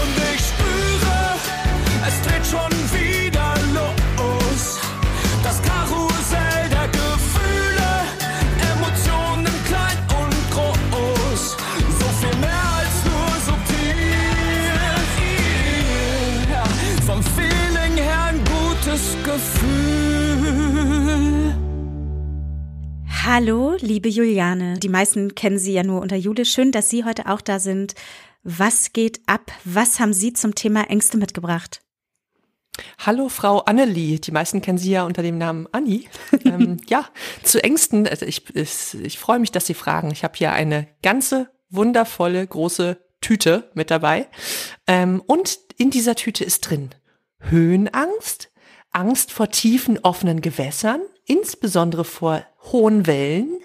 Und ich spüre, es dreht schon wieder los. Das Karussell der Gefühle, Emotionen klein und groß. So viel mehr als nur subtil. Ja, vom Feeling her ein gutes Gefühl. Hallo, liebe Juliane. Die meisten kennen Sie ja nur unter Jule. Schön, dass Sie heute auch da sind. Was geht ab? Was haben Sie zum Thema Ängste mitgebracht? Hallo, Frau Annelie. Die meisten kennen Sie ja unter dem Namen Anni. ähm, ja, zu Ängsten. Also ich, ich, ich freue mich, dass Sie fragen. Ich habe hier eine ganze wundervolle große Tüte mit dabei. Ähm, und in dieser Tüte ist drin Höhenangst, Angst vor tiefen offenen Gewässern, insbesondere vor hohen Wellen,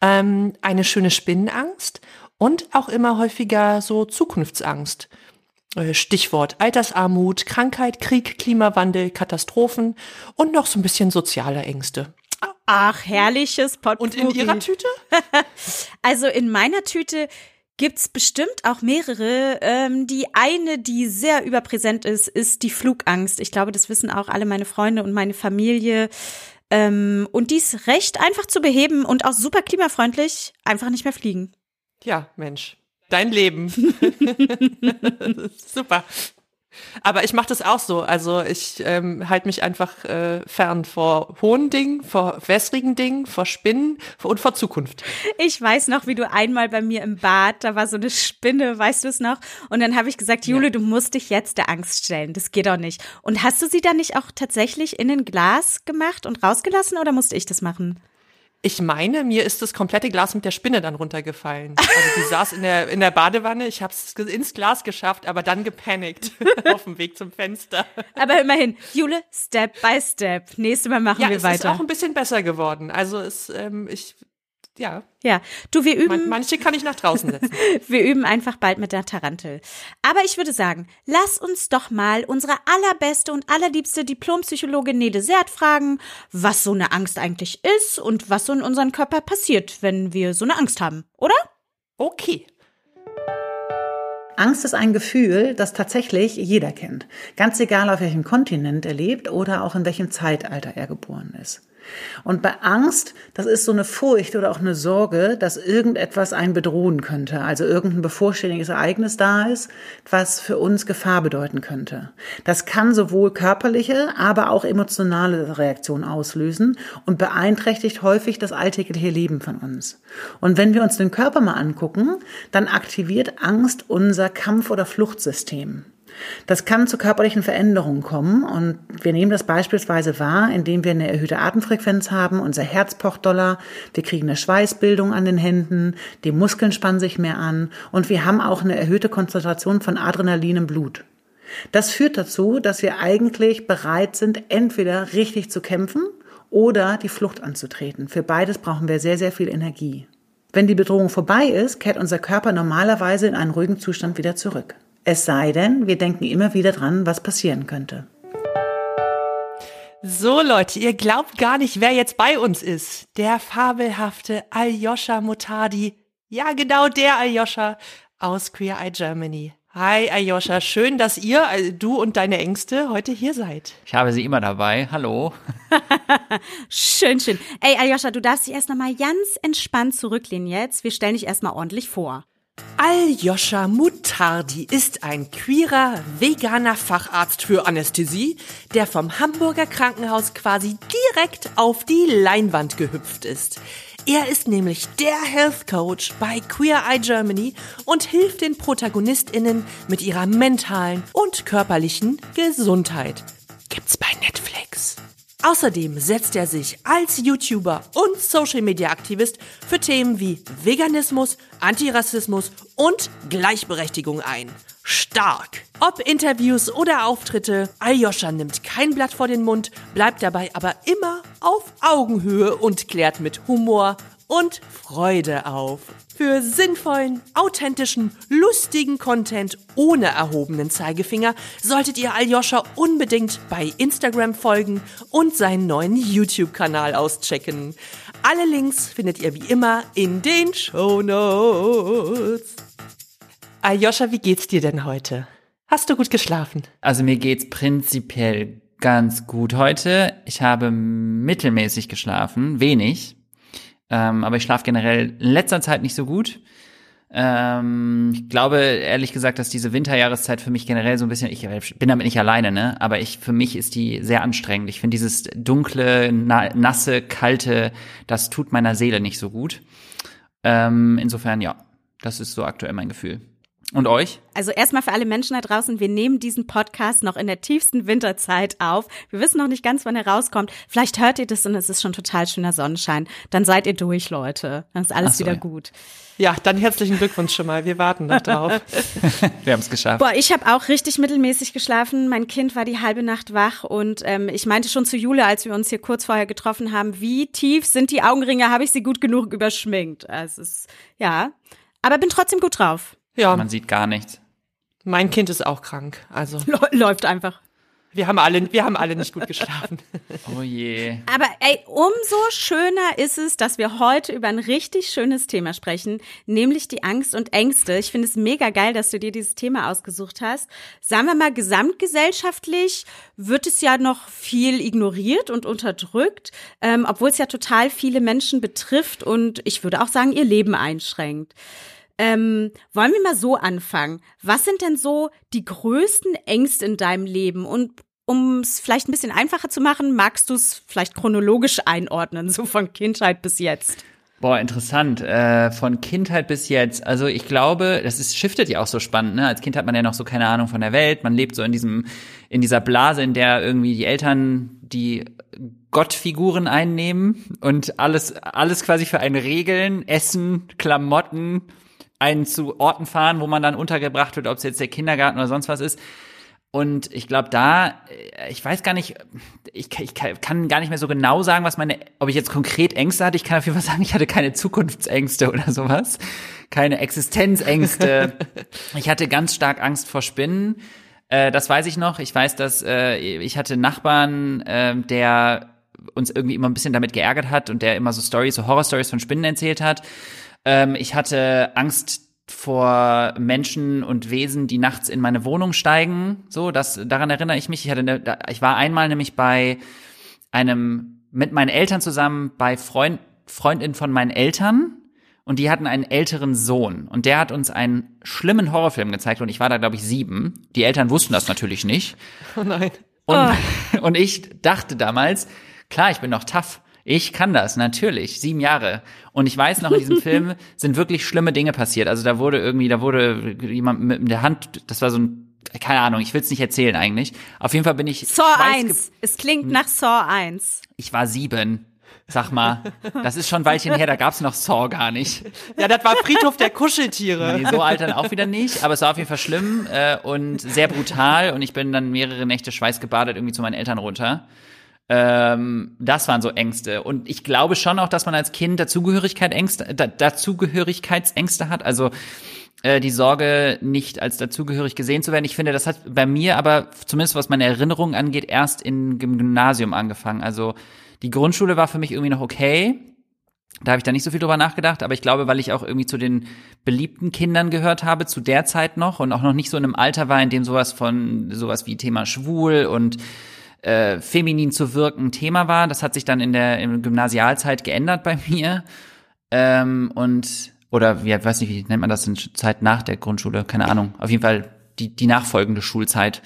ähm, eine schöne Spinnenangst und auch immer häufiger so Zukunftsangst. Äh, Stichwort Altersarmut, Krankheit, Krieg, Klimawandel, Katastrophen und noch so ein bisschen soziale Ängste. Ach, herrliches Potpourri. Und in Ihrer Tüte? Also in meiner Tüte gibt's bestimmt auch mehrere. Ähm, die eine, die sehr überpräsent ist, ist die Flugangst. Ich glaube, das wissen auch alle meine Freunde und meine Familie. Ähm, und die ist recht einfach zu beheben und auch super klimafreundlich. Einfach nicht mehr fliegen. Ja, Mensch. Dein Leben. Super. Aber ich mache das auch so. Also ich ähm, halte mich einfach äh, fern vor hohen Dingen, vor wässrigen Dingen, vor Spinnen und vor Zukunft. Ich weiß noch, wie du einmal bei mir im Bad, da war so eine Spinne, weißt du es noch? Und dann habe ich gesagt, Jule, Ja. du musst dich jetzt der Angst stellen. Das geht doch nicht. Und hast du sie dann nicht auch tatsächlich in ein Glas gemacht und rausgelassen oder musste ich das machen? Ich meine, mir ist das komplette Glas mit der Spinne dann runtergefallen. Also die saß in der, in der Badewanne, ich habe es ins Glas geschafft, aber dann gepanikt auf dem Weg zum Fenster. Aber immerhin, Jule, Step by Step. Nächstes Mal machen Ja, wir es ist weiter. auch ein bisschen besser geworden. Also es, ähm, ich, ja, ja, du, wir üben. man, manche kann ich nach draußen setzen. Wir üben einfach bald mit der Tarantel. Aber ich würde sagen, lass uns doch mal unsere allerbeste und allerliebste Diplompsychologin Nede Sert fragen, was so eine Angst eigentlich ist und was so in unserem Körper passiert, wenn wir so eine Angst haben, oder? Okay. Angst ist ein Gefühl, das tatsächlich jeder kennt. Ganz egal, auf welchem Kontinent er lebt oder auch in welchem Zeitalter er geboren ist. Und bei Angst, das ist so eine Furcht oder auch eine Sorge, dass irgendetwas einen bedrohen könnte, also irgendein bevorstehendes Ereignis da ist, was für uns Gefahr bedeuten könnte. Das kann sowohl körperliche, aber auch emotionale Reaktionen auslösen und beeinträchtigt häufig das alltägliche Leben von uns. Und wenn wir uns den Körper mal angucken, dann aktiviert Angst unser Kampf- oder Fluchtsystem. Das kann zu körperlichen Veränderungen kommen und wir nehmen das beispielsweise wahr, indem wir eine erhöhte Atemfrequenz haben, unser Herz pocht doller, wir kriegen eine Schweißbildung an den Händen, die Muskeln spannen sich mehr an und wir haben auch eine erhöhte Konzentration von Adrenalin im Blut. Das führt dazu, dass wir eigentlich bereit sind, entweder richtig zu kämpfen oder die Flucht anzutreten. Für beides brauchen wir sehr, sehr viel Energie. Wenn die Bedrohung vorbei ist, kehrt unser Körper normalerweise in einen ruhigen Zustand wieder zurück. Es sei denn, wir denken immer wieder dran, was passieren könnte. So Leute, ihr glaubt gar nicht, wer jetzt bei uns ist. Der fabelhafte Aljoscha Mutadi. Ja, genau der Aljoscha aus Queer Eye Germany. Hi Aljoscha, schön, dass ihr, also du und deine Ängste heute hier seid. Ich habe sie immer dabei. Hallo. Schön, schön. Ey, Aljoscha, du darfst dich erst noch mal ganz entspannt zurücklehnen jetzt. Wir stellen dich erstmal ordentlich vor. Aljoscha Mutardi ist ein queerer, veganer Facharzt für Anästhesie, der vom Hamburger Krankenhaus quasi direkt auf die Leinwand gehüpft ist. Er ist nämlich der Health Coach bei Queer Eye Germany und hilft den ProtagonistInnen mit ihrer mentalen und körperlichen Gesundheit. Gibt's bei Netflix. Außerdem setzt er sich als YouTuber und Social Media Aktivist für Themen wie Veganismus, Antirassismus und Gleichberechtigung ein. Stark! Ob Interviews oder Auftritte, Aljoscha nimmt kein Blatt vor den Mund, bleibt dabei aber immer auf Augenhöhe und klärt mit Humor und Freude auf. Für sinnvollen, authentischen, lustigen Content ohne erhobenen Zeigefinger solltet ihr Aljoscha unbedingt bei Instagram folgen und seinen neuen YouTube-Kanal auschecken. Alle Links findet ihr wie immer in den Show Notes. Aljoscha, wie geht's dir denn heute? Hast du gut geschlafen? Also mir geht's prinzipiell ganz gut heute. Ich habe mittelmäßig geschlafen, wenig. Ähm, aber ich schlafe generell in letzter Zeit nicht so gut. Ähm, ich glaube ehrlich gesagt, dass diese Winterjahreszeit für mich generell so ein bisschen, ich bin damit nicht alleine, ne? Aber ich für mich ist die sehr anstrengend. Ich finde dieses dunkle, na, nasse, kalte, das tut meiner Seele nicht so gut. Ähm, insofern ja, das ist so aktuell mein Gefühl. Und euch? Also erstmal für alle Menschen da draußen, wir nehmen diesen Podcast noch in der tiefsten Winterzeit auf. Wir wissen noch nicht ganz, wann er rauskommt. Vielleicht hört ihr das und es ist schon total schöner Sonnenschein. Dann seid ihr durch, Leute. Dann ist alles so, wieder ja. gut. Ja, dann herzlichen Glückwunsch schon mal. Wir warten noch drauf. Wir haben es geschafft. Boah, ich habe auch richtig mittelmäßig geschlafen. Mein Kind war die halbe Nacht wach und ähm, ich meinte schon zu Jule, als wir uns hier kurz vorher getroffen haben, wie tief sind die Augenringe? Habe ich sie gut genug überschminkt? Also es ist, ja, aber bin trotzdem gut drauf. Ja, Man sieht gar nichts. mein Kind ist auch krank. Also Läuft einfach. wir haben alle, wir haben alle nicht gut geschlafen. Oh je. Aber ey, umso schöner ist es, dass wir heute über ein richtig schönes Thema sprechen, nämlich die Angst und Ängste. Ich finde es mega geil, dass du dir dieses Thema ausgesucht hast. Sagen wir mal, gesamtgesellschaftlich wird es ja noch viel ignoriert und unterdrückt, ähm, obwohl es ja total viele Menschen betrifft und ich würde auch sagen, ihr Leben einschränkt. Ähm, wollen wir mal so anfangen? Was sind denn so die größten Ängste in deinem Leben? Und um es vielleicht ein bisschen einfacher zu machen, magst du es vielleicht chronologisch einordnen, so von Kindheit bis jetzt? Boah, interessant. Äh, von Kindheit bis jetzt. Also ich glaube, das ist, shiftet ja auch so spannend. Ne? Als Kind hat man ja noch so keine Ahnung von der Welt. Man lebt so in diesem, in dieser Blase, in der irgendwie die Eltern die Gottfiguren einnehmen und alles, alles quasi für einen regeln, Essen, Klamotten, einen zu Orten fahren, wo man dann untergebracht wird, ob es jetzt der Kindergarten oder sonst was ist. Und ich glaube, da, äh, ich weiß gar nicht, ich, ich kann gar nicht mehr so genau sagen, was meine, ob ich jetzt konkret Ängste hatte. Ich kann auf jeden Fall sagen, ich hatte keine Zukunftsängste oder sowas, keine Existenzängste. ich hatte ganz stark Angst vor Spinnen. Äh, das weiß ich noch. Ich weiß, dass äh, ich hatte einen Nachbarn, äh, der uns irgendwie immer ein bisschen damit geärgert hat und der immer so Stories, so Horror-Stories von Spinnen erzählt hat. Ähm, ich hatte Angst vor Menschen und Wesen, die nachts in meine Wohnung steigen. So, das daran erinnere ich mich. Ich hatte eine, ich war einmal nämlich bei einem mit meinen Eltern zusammen bei Freund Freundin von meinen Eltern und die hatten einen älteren Sohn und der hat uns einen schlimmen Horrorfilm gezeigt und ich war da glaube ich sieben. Die Eltern wussten das natürlich nicht. Oh nein. Und, und ich dachte damals, klar, ich bin noch tough. Ich kann das, natürlich. Sieben Jahre. Und ich weiß noch, in diesem Film sind wirklich schlimme Dinge passiert. Also da wurde irgendwie, da wurde jemand mit der Hand, das war so ein, keine Ahnung, ich will es nicht erzählen eigentlich. Auf jeden Fall bin ich. Saw schweißge- 1. Es klingt nach Saw 1. Ich war sieben. Sag mal, das ist schon ein Weilchen her, da gab's noch Saw gar nicht. Ja, das war Friedhof der Kuscheltiere. Nee, so alt dann auch wieder nicht, aber es war auf jeden Fall schlimm äh, und sehr brutal und ich bin dann mehrere Nächte schweißgebadet irgendwie zu meinen Eltern runter. Ähm, das waren so Ängste. Und ich glaube schon auch, dass man als Kind Dazugehörigkeit Ängste, da, Dazugehörigkeitsängste hat. Also äh, die Sorge, nicht als dazugehörig gesehen zu werden. Ich finde, das hat bei mir aber, zumindest was meine Erinnerungen angeht, erst im Gymnasium angefangen. Also die Grundschule war für mich irgendwie noch okay. Da habe ich da nicht so viel drüber nachgedacht, aber ich glaube, weil ich auch irgendwie zu den beliebten Kindern gehört habe, zu der Zeit noch und auch noch nicht so in einem Alter war, in dem sowas von sowas wie Thema schwul und äh, feminin zu wirken Thema war. Das hat sich dann in der in Gymnasialzeit geändert bei mir. Ähm, und oder wie weiß nicht, wie nennt man das in Zeit nach der Grundschule? Keine Ahnung. Auf jeden Fall die, die nachfolgende Schulzeit.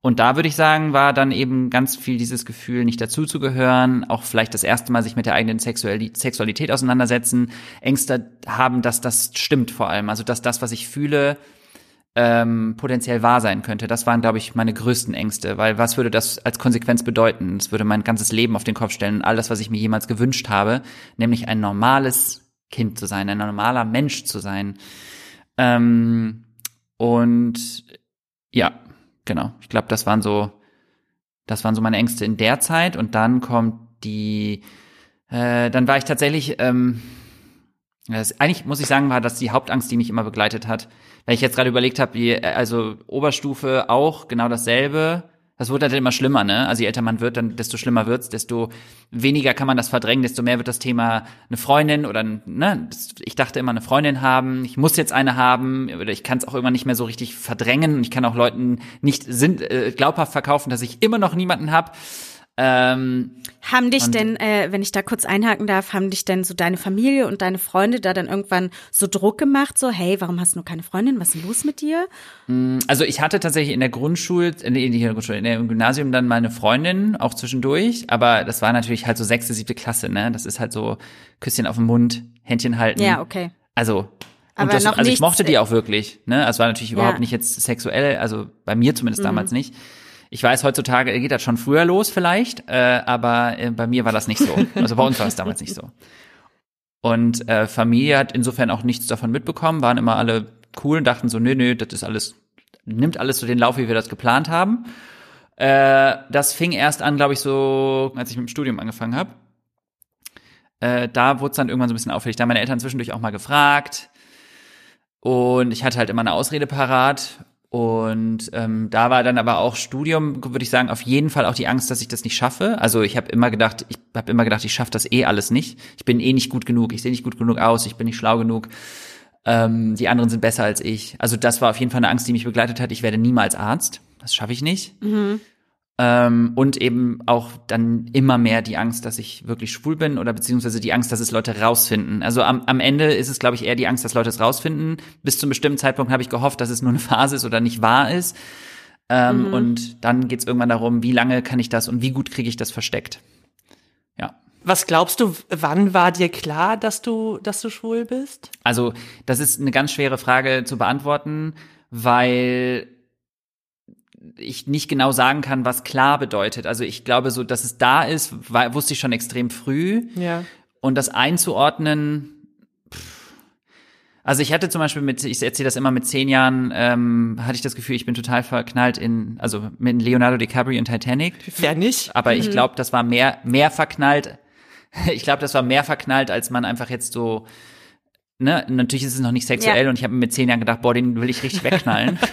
Und da würde ich sagen, war dann eben ganz viel dieses Gefühl, nicht dazuzugehören, auch vielleicht das erste Mal sich mit der eigenen Sexuali- Sexualität auseinandersetzen, Ängste haben, dass das stimmt vor allem, also dass das, was ich fühle, ähm, potenziell wahr sein könnte. Das waren, glaube ich, meine größten Ängste, weil was würde das als Konsequenz bedeuten? Es würde mein ganzes Leben auf den Kopf stellen, all das, was ich mir jemals gewünscht habe, nämlich ein normales Kind zu sein, ein normaler Mensch zu sein. Ähm, und ja, genau. Ich glaube, das waren so, das waren so meine Ängste in der Zeit. Und dann kommt die, äh, dann war ich tatsächlich, ähm, das, eigentlich muss ich sagen, war das die Hauptangst, die mich immer begleitet hat. Weil ich jetzt gerade überlegt habe, äh, also Oberstufe auch genau dasselbe. Das wird halt immer schlimmer, ne? Also je älter man wird, dann desto schlimmer wird's, desto weniger kann man das verdrängen, desto mehr wird das Thema eine Freundin oder ne, ich dachte immer eine Freundin haben, ich muss jetzt eine haben oder ich kann es auch irgendwann nicht mehr so richtig verdrängen und ich kann auch Leuten nicht sind, äh, glaubhaft verkaufen, dass ich immer noch niemanden habe. Ähm, Haben dich denn, äh, wenn ich da kurz einhaken darf, haben dich denn so deine Familie und deine Freunde da dann irgendwann so Druck gemacht, so, hey, warum hast du keine Freundin? Was ist denn los mit dir? Also ich hatte tatsächlich in der Grundschule, äh, nee, nicht in der Grundschule, in der, im Gymnasium dann meine Freundin, auch zwischendurch, aber das war natürlich halt so sechste, siebte Klasse, ne? Das ist halt so Küsschen auf den Mund, Händchen halten. Ja, okay. Also, und das, also ich mochte die äh, auch wirklich, ne? Also es war natürlich überhaupt Ja. nicht jetzt sexuell, also bei mir zumindest Mhm. damals nicht. Ich weiß, heutzutage geht das schon früher los vielleicht, äh, aber äh, bei mir war das nicht so. Also bei uns war es damals nicht so. Und äh, Familie hat insofern auch nichts davon mitbekommen, waren immer alle cool und dachten so, nö, nö, das ist alles, nimmt alles so den Lauf, wie wir das geplant haben. Äh, das fing erst an, glaube ich, so, als ich mit dem Studium angefangen habe. Äh, da wurde es dann irgendwann so ein bisschen auffällig. Da haben meine Eltern zwischendurch auch mal gefragt. Und ich hatte halt immer eine Ausrede parat. Und ähm, da war dann aber auch Studium, würde ich sagen, auf jeden Fall auch die Angst, dass ich das nicht schaffe. Also ich habe immer gedacht, ich habe immer gedacht, ich schaffe das eh alles nicht. Ich bin eh nicht gut genug, ich sehe nicht gut genug aus, ich bin nicht schlau genug. Ähm, die anderen sind besser als ich. Also das war auf jeden Fall eine Angst, die mich begleitet hat. Ich werde niemals Arzt. Das schaffe ich nicht. Ähm, und eben auch dann immer mehr die Angst, dass ich wirklich schwul bin oder beziehungsweise die Angst, dass es Leute rausfinden. Also am, am Ende ist es, glaube ich, eher die Angst, dass Leute es rausfinden. Bis zu einem bestimmten Zeitpunkt habe ich gehofft, dass es nur eine Phase ist oder nicht wahr ist. Ähm, Und dann geht es irgendwann darum, wie lange kann ich das und wie gut kriege ich das versteckt. Ja. Was glaubst du, wann war dir klar, dass du, dass du schwul bist? Also, das ist eine ganz schwere Frage zu beantworten, weil ich nicht genau sagen kann, was klar bedeutet. Also ich glaube, so, dass es da ist, war, wusste ich schon extrem früh. Ja. Und das einzuordnen, pff. also ich hatte zum Beispiel mit, ich erzähle das immer mit zehn Jahren, ähm, hatte ich das Gefühl, ich bin total verknallt in, also mit Leonardo DiCaprio in Titanic. Wer nicht? Aber ich glaube, das war mehr, mehr verknallt. Ich glaube, das war mehr verknallt, als man einfach jetzt so. Ne, natürlich ist es noch nicht sexuell Ja. und ich habe mir mit zehn Jahren gedacht, boah, den will ich richtig wegknallen.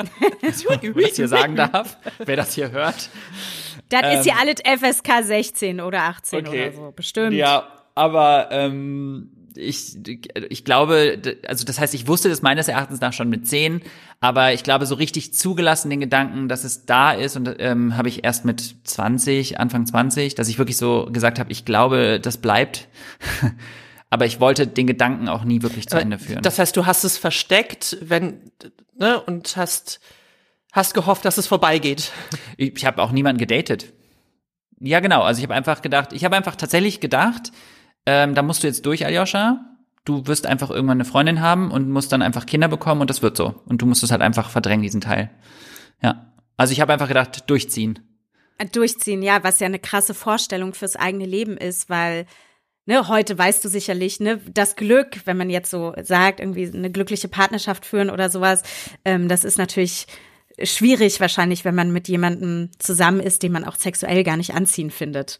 Wenn ich das hier sagen darf, wer das hier hört. Das ist ja alles FSK 16 oder 18 Ähm. Okay. oder so, bestimmt. Ja, aber ähm, ich, ich glaube, also das heißt, ich wusste das meines Erachtens nach schon mit zehn, aber ich glaube, so richtig zugelassen den Gedanken, dass es da ist und ähm, habe ich erst mit 20, Anfang 20, dass ich wirklich so gesagt habe, ich glaube, das bleibt. aber ich wollte den Gedanken auch nie wirklich zu Ende führen. Das heißt, du hast es versteckt, wenn, ne, und hast, hast gehofft, dass es vorbeigeht. Ich, ich habe auch niemanden gedatet. Ja, genau. Also ich habe einfach gedacht, ich habe einfach tatsächlich gedacht, ähm, da musst du jetzt durch, Aljoscha. Du wirst einfach irgendwann eine Freundin haben und musst dann einfach Kinder bekommen und das wird so. Und du musst es halt einfach verdrängen, diesen Teil. Ja. Also ich habe einfach gedacht, durchziehen. Durchziehen, ja, was ja eine krasse Vorstellung fürs eigene Leben ist, weil Ne, heute weißt du sicherlich, ne, das Glück, wenn man jetzt so sagt, irgendwie eine glückliche Partnerschaft führen oder sowas, ähm, das ist natürlich schwierig wahrscheinlich, wenn man mit jemandem zusammen ist, den man auch sexuell gar nicht anziehen findet.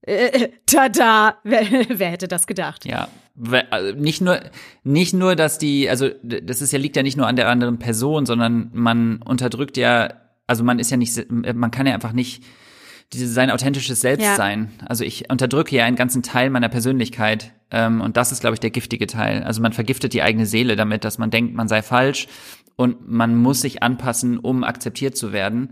Äh, tada! Wer, wer hätte das gedacht? Ja, also nicht nur, nicht nur, dass die, also das ist ja liegt ja nicht nur an der anderen Person, sondern man unterdrückt ja, also man ist ja nicht, man kann ja einfach nicht sein authentisches Selbst Ja. Also ich unterdrücke ja einen ganzen Teil meiner Persönlichkeit ähm, und das ist, glaube ich, der giftige Teil. Also man vergiftet die eigene Seele damit, dass man denkt, man sei falsch und man muss sich anpassen, um akzeptiert zu werden.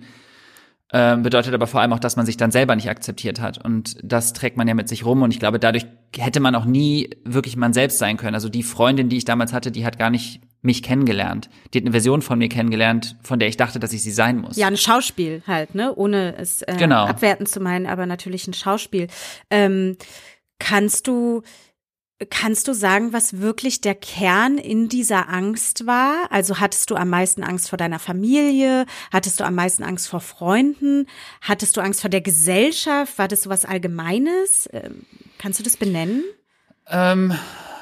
Ähm, bedeutet aber vor allem auch, dass man sich dann selber nicht akzeptiert hat. Und das trägt man ja mit sich rum. Und ich glaube, dadurch hätte man auch nie wirklich man selbst sein können. Also die Freundin, die ich damals hatte, die hat gar nicht mich kennengelernt. Die hat eine Version von mir kennengelernt, von der ich dachte, dass ich sie sein muss. Ja, ein Schauspiel halt, ne? Ohne es äh, Genau. abwerten zu meinen, aber natürlich ein Schauspiel. Ähm, kannst du kannst du sagen, was wirklich der Kern in dieser Angst war? Also hattest du am meisten Angst vor deiner Familie? Hattest du am meisten Angst vor Freunden? Hattest du Angst vor der Gesellschaft? War das so was Allgemeines? Ähm, kannst du das benennen? Ähm,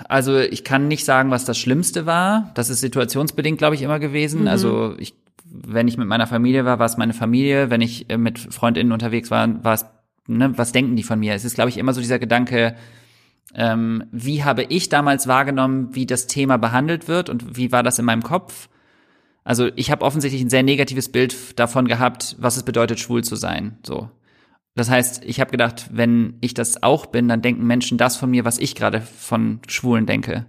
also ich kann nicht sagen, was das Schlimmste war. Das ist situationsbedingt, glaube ich, immer gewesen. Also ich, wenn ich mit meiner Familie war, war es meine Familie. Wenn ich äh, mit FreundInnen unterwegs war, war es, ne, was denken die von mir? Es ist, glaube ich, immer so dieser Gedanke, ähm, wie habe ich damals wahrgenommen, wie das Thema behandelt wird und wie war das in meinem Kopf? Also ich habe offensichtlich ein sehr negatives Bild davon gehabt, was es bedeutet, schwul zu sein. So. Das heißt, ich habe gedacht, wenn ich das auch bin, dann denken Menschen das von mir, was ich gerade von Schwulen denke.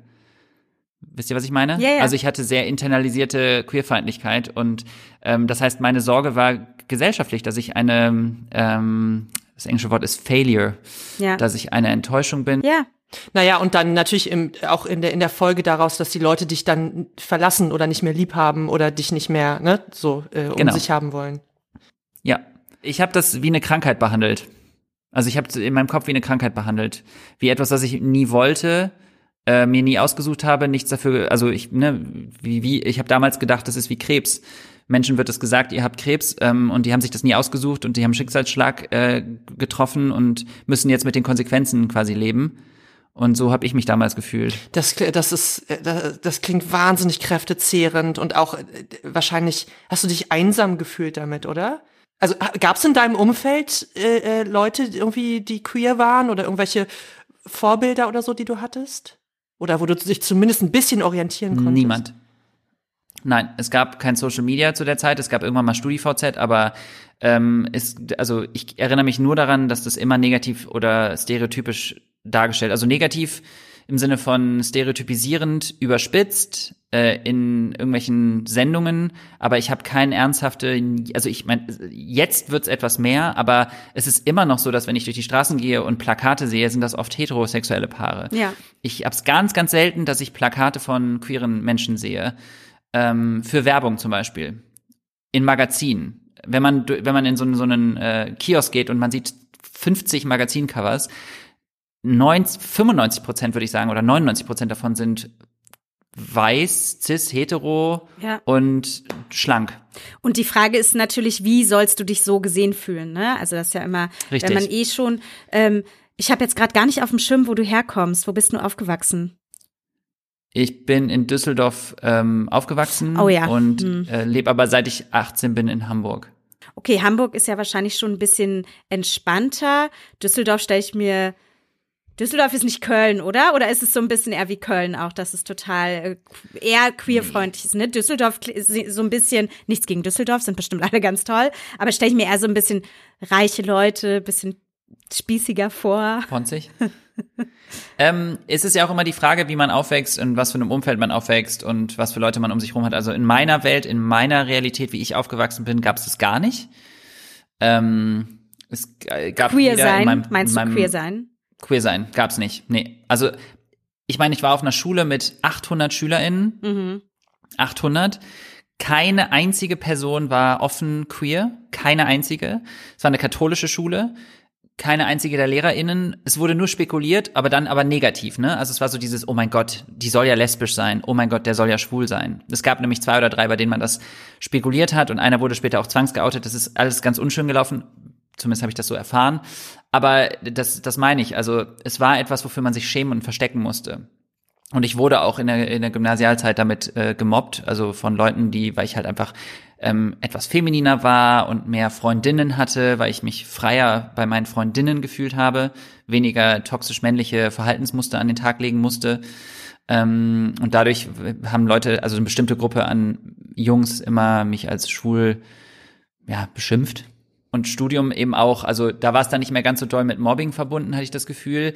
Wisst ihr, was ich meine? Ja, ja. Also ich hatte sehr internalisierte Queerfeindlichkeit und ähm, das heißt, meine Sorge war gesellschaftlich, dass ich eine, ähm, das englische Wort ist Failure, Ja. dass ich eine Enttäuschung bin. Ja. Naja, und dann natürlich im, auch in der, in der Folge daraus, dass die Leute dich dann verlassen oder nicht mehr lieb haben oder dich nicht mehr ne, so äh, um Genau. sich haben wollen. Ja, ich habe das wie eine Krankheit behandelt. Also ich habe in meinem Kopf wie eine Krankheit behandelt, wie etwas, was ich nie wollte, äh, mir nie ausgesucht habe, nichts dafür. Also ich, ne, wie, wie ich habe damals gedacht, das ist wie Krebs. Menschen wird es gesagt, ihr habt Krebs ähm, und die haben sich das nie ausgesucht und die haben Schicksalsschlag äh, getroffen und müssen jetzt mit den Konsequenzen quasi leben. Und so habe ich mich damals gefühlt. Das, das ist, äh, das, das klingt wahnsinnig kräftezehrend und auch äh, wahrscheinlich hast du dich einsam gefühlt damit, oder? Also gab es in deinem Umfeld äh, äh, Leute irgendwie, die queer waren oder irgendwelche Vorbilder oder so, die du hattest? Oder wo du dich zumindest ein bisschen orientieren konntest? Niemand. Nein, es gab kein Social Media zu der Zeit, es gab irgendwann mal StudiVZ, aber ähm, es, also ich erinnere mich nur daran, dass das immer negativ oder stereotypisch dargestellt, also negativ im Sinne von stereotypisierend, überspitzt äh, in irgendwelchen Sendungen, aber ich habe keinen ernsthafte, also ich meine, jetzt wird's etwas mehr, aber es ist immer noch so, dass wenn ich durch die Straßen gehe und Plakate sehe, sind das oft heterosexuelle Paare. Ja. Ich hab's ganz, ganz selten, dass ich Plakate von queeren Menschen sehe. Ähm, für Werbung zum Beispiel. In Magazinen. Wenn man, wenn man in so, einen- so einen äh, Kiosk geht und man sieht 50 Magazincovers, 90, 95 Prozent würde ich sagen, oder 99 Prozent davon sind weiß, cis, hetero Ja. und schlank. Und die Frage ist natürlich, wie sollst du dich so gesehen fühlen? Ne? Also das ist ja immer, Richtig. wenn man eh schon. Ähm, ich habe jetzt gerade gar nicht auf dem Schirm, wo du herkommst. Wo bist du aufgewachsen? Ich bin in Düsseldorf ähm, aufgewachsen Oh ja. und Hm. äh, lebe aber seit ich 18 bin in Hamburg. Okay, Hamburg ist ja wahrscheinlich schon ein bisschen entspannter. Düsseldorf stelle ich mir. Düsseldorf ist nicht Köln, oder? Oder ist es so ein bisschen eher wie Köln auch, dass es total äh, eher queerfreundlich ist? Ne? Düsseldorf ist so ein bisschen, nichts gegen Düsseldorf, sind bestimmt alle ganz toll, aber stelle ich mir eher so ein bisschen reiche Leute, bisschen spießiger vor. Ponzig. ähm, es ist ja auch immer die Frage, wie man aufwächst und was für einem Umfeld man aufwächst und was für Leute man um sich rum hat. Also in meiner Welt, in meiner Realität, wie ich aufgewachsen bin, gab es das gar nicht. Ähm, es g- gab Queer sein, meinem, meinst in du meinem, queer sein? Queer sein, gab's nicht. Nee. Also ich meine, ich war auf einer Schule mit 800 SchülerInnen. Mhm. 800. Keine einzige Person war offen queer. Keine einzige. Es war eine katholische Schule. Keine einzige der LehrerInnen. Es wurde nur spekuliert, aber dann aber negativ, ne? Also es war so dieses, oh mein Gott, die soll ja lesbisch sein. Oh mein Gott, der soll ja schwul sein. Es gab nämlich zwei oder drei, bei denen man das spekuliert hat und einer wurde später auch zwangsgeoutet. Das ist alles ganz unschön gelaufen. Zumindest habe ich das so erfahren. Aber das, das meine ich. Also es war etwas, wofür man sich schämen und verstecken musste. Und ich wurde auch in der, in der Gymnasialzeit damit äh, gemobbt, also von Leuten, die, weil ich halt einfach ähm, etwas femininer war und mehr Freundinnen hatte, weil ich mich freier bei meinen Freundinnen gefühlt habe, weniger toxisch männliche Verhaltensmuster an den Tag legen musste. Ähm, und dadurch haben Leute, also eine bestimmte Gruppe an Jungs immer mich als schwul ja, beschimpft. Und Studium eben auch, also da war es dann nicht mehr ganz so doll mit Mobbing verbunden, hatte ich das Gefühl.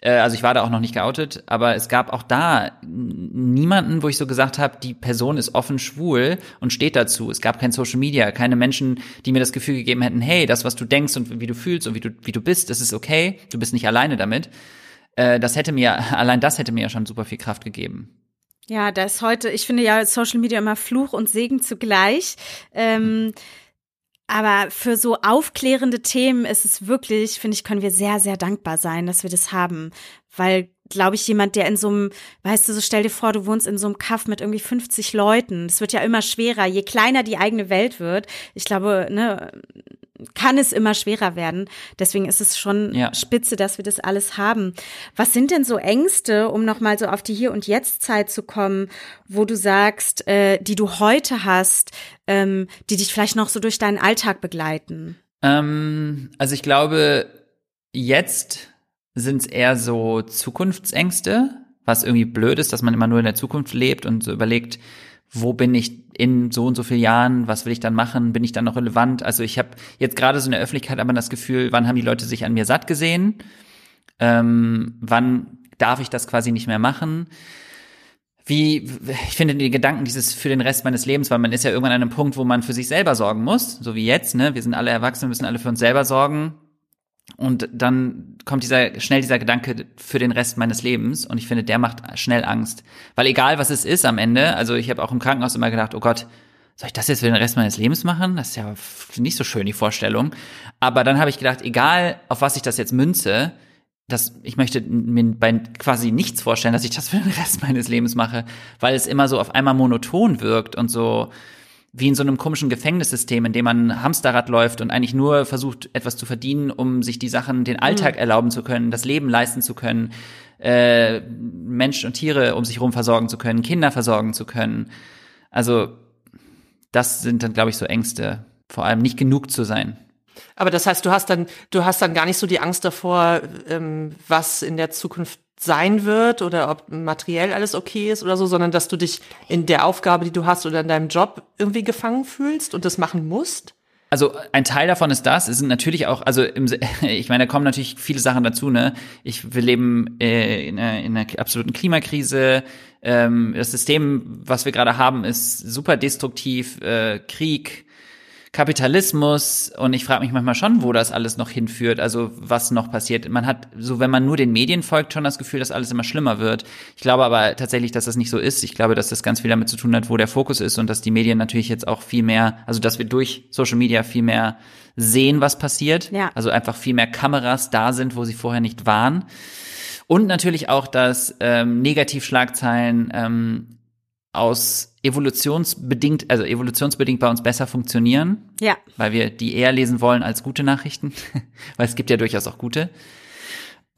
Äh, Also ich war da auch noch nicht geoutet, aber es gab auch da niemanden, wo ich so gesagt habe, die Person ist offen schwul und steht dazu. Es gab kein Social Media, keine Menschen, die mir das Gefühl gegeben hätten, hey, das, was du denkst und wie du fühlst und wie du, wie du bist, das ist okay, du bist nicht alleine damit. Äh, Das hätte mir, allein das hätte mir ja schon super viel Kraft gegeben. Ja, da ist heute, ich finde ja Social Media immer Fluch und Segen zugleich. Ähm, aber für so aufklärende Themen ist es wirklich, finde ich, können wir sehr, sehr dankbar sein, dass wir das haben. Weil, glaube ich, jemand, der in so einem, weißt du, so stell dir vor, du wohnst in so einem Kaff mit irgendwie 50 Leuten. Es wird ja immer schwerer, je kleiner die eigene Welt wird. Ich glaube, ne, kann es immer schwerer werden. Deswegen ist es schon Ja. spitze, dass wir das alles haben. Was sind denn so Ängste, um nochmal so auf die Hier- und Jetzt-Zeit zu kommen, wo du sagst, äh, die du heute hast, ähm, die dich vielleicht noch so durch deinen Alltag begleiten? Ähm, also ich glaube, jetzt sind es eher so Zukunftsängste, was irgendwie blöd ist, dass man immer nur in der Zukunft lebt und so überlegt, wo bin ich in so und so vielen Jahren, was will ich dann machen, bin ich dann noch relevant? Also ich habe jetzt gerade so in der Öffentlichkeit aber das Gefühl, wann haben die Leute sich an mir satt gesehen? Ähm, wann darf ich das quasi nicht mehr machen? Wie, ich finde die Gedanken dieses für den Rest meines Lebens, weil man ist ja irgendwann an einem Punkt, wo man für sich selber sorgen muss, so wie jetzt, ne? Wir sind alle Erwachsene, müssen alle für uns selber sorgen. Und dann kommt dieser, schnell dieser Gedanke für den Rest meines Lebens. Und ich finde, der macht schnell Angst. Weil egal was es ist am Ende, also ich habe auch im Krankenhaus immer gedacht, oh Gott, soll ich das jetzt für den Rest meines Lebens machen? Das ist ja nicht so schön, die Vorstellung. Aber dann habe ich gedacht, egal auf was ich das jetzt münze, das, ich möchte mir bei quasi nichts vorstellen, dass ich das für den Rest meines Lebens mache, weil es immer so auf einmal monoton wirkt und so wie in so einem komischen Gefängnissystem, in dem man Hamsterrad läuft und eigentlich nur versucht, etwas zu verdienen, um sich die Sachen, den Alltag mhm. erlauben zu können, das Leben leisten zu können, äh, Menschen und Tiere um sich herum versorgen zu können, Kinder versorgen zu können. Also das sind dann, glaube ich, so Ängste, vor allem nicht genug zu sein. Aber das heißt, du hast dann, du hast dann gar nicht so die Angst davor, ähm, was in der Zukunft sein wird oder ob materiell alles okay ist oder so, sondern dass du dich in der Aufgabe, die du hast oder in deinem Job irgendwie gefangen fühlst und das machen musst? Also ein Teil davon ist das. Es sind natürlich auch, also im, ich meine, da kommen natürlich viele Sachen dazu. Ne, ich wir leben äh, in, einer, in einer absoluten Klimakrise. Ähm, das System, was wir gerade haben, ist super destruktiv. Äh, Krieg, Kapitalismus und ich frage mich manchmal schon, wo das alles noch hinführt, also was noch passiert. Man hat, so wenn man nur den Medien folgt, schon das Gefühl, dass alles immer schlimmer wird. Ich glaube aber tatsächlich, dass das nicht so ist. Ich glaube, dass das ganz viel damit zu tun hat, wo der Fokus ist und dass die Medien natürlich jetzt auch viel mehr, also dass wir durch Social Media viel mehr sehen, was passiert. Ja. Also einfach viel mehr Kameras da sind, wo sie vorher nicht waren. Und natürlich auch, dass ähm, Negativschlagzeilen ähm, aus evolutionsbedingt, also evolutionsbedingt bei uns besser funktionieren. Ja. Weil wir die eher lesen wollen als gute Nachrichten. weil es gibt ja durchaus auch gute.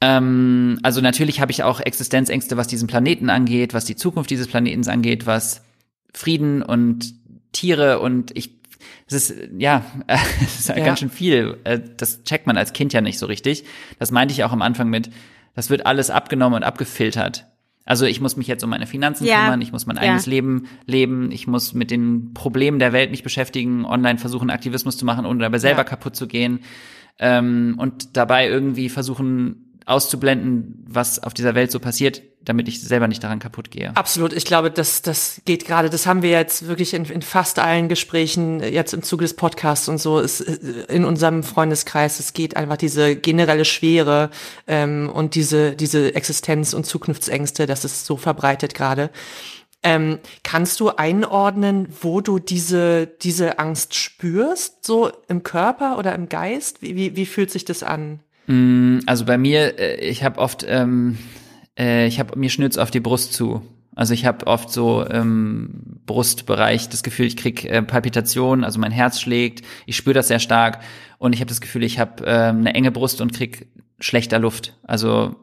Ähm, also natürlich habe ich auch Existenzängste, was diesen Planeten angeht, was die Zukunft dieses Planetens angeht, was Frieden und Tiere und ich, es ist, ja, es ist ja. ganz schön viel. Äh, das checkt man als Kind ja nicht so richtig. Das meinte ich auch am Anfang mit, das wird alles abgenommen und abgefiltert. Also ich muss mich jetzt um meine Finanzen ja. kümmern, ich muss mein eigenes ja. Leben leben, ich muss mit den Problemen der Welt mich beschäftigen, online versuchen, Aktivismus zu machen, ohne dabei selber ja. kaputt zu gehen. Ähm, und dabei irgendwie versuchen, auszublenden, was auf dieser Welt so passiert, damit ich selber nicht daran kaputt gehe. Absolut. Ich glaube, das, das geht gerade, das haben wir jetzt wirklich in, in fast allen Gesprächen, jetzt im Zuge des Podcasts und so, ist in unserem Freundeskreis, es geht einfach diese generelle Schwere ähm, und diese, diese Existenz- und Zukunftsängste, das ist so verbreitet gerade. Ähm, kannst du einordnen, wo du diese, diese Angst spürst, so im Körper oder im Geist? Wie, wie, wie fühlt sich das an? Mm, also bei mir, äh, ich habe oft, ähm, äh, ich habe mir schnürt's auf die Brust zu. Also ich habe oft so im ähm, Brustbereich das Gefühl, ich krieg äh, Palpitationen, also mein Herz schlägt, ich spüre das sehr stark und ich habe das Gefühl, ich habe äh, eine enge Brust und krieg schlechter Luft. Also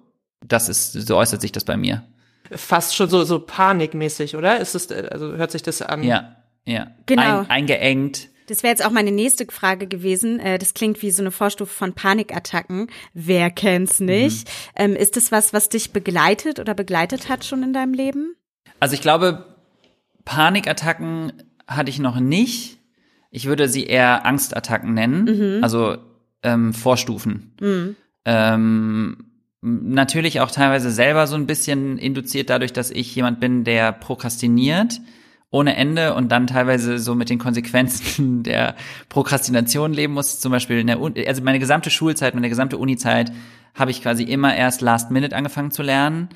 das ist, so äußert sich das bei mir. Fast schon so so panikmäßig, oder? Ist es, also hört sich das an? Ja, ja. Genau. Ein, eingeengt das wäre jetzt auch meine nächste Frage gewesen. Äh, das klingt wie so eine Vorstufe von Panikattacken. Wer kennt's nicht? Mhm. Ähm, ist das was, was dich begleitet oder begleitet hat schon in deinem Leben? Also ich glaube, Panikattacken hatte ich noch nicht. Ich würde sie eher Angstattacken nennen, mhm. also ähm, Vorstufen. Mhm. Ähm, natürlich auch teilweise selber so ein bisschen induziert dadurch, dass ich jemand bin, der prokrastiniert ohne Ende und dann teilweise so mit den Konsequenzen der Prokrastination leben muss. Zum Beispiel in der Uni, also meine gesamte Schulzeit, meine gesamte Unizeit habe ich quasi immer erst Last Minute angefangen zu lernen,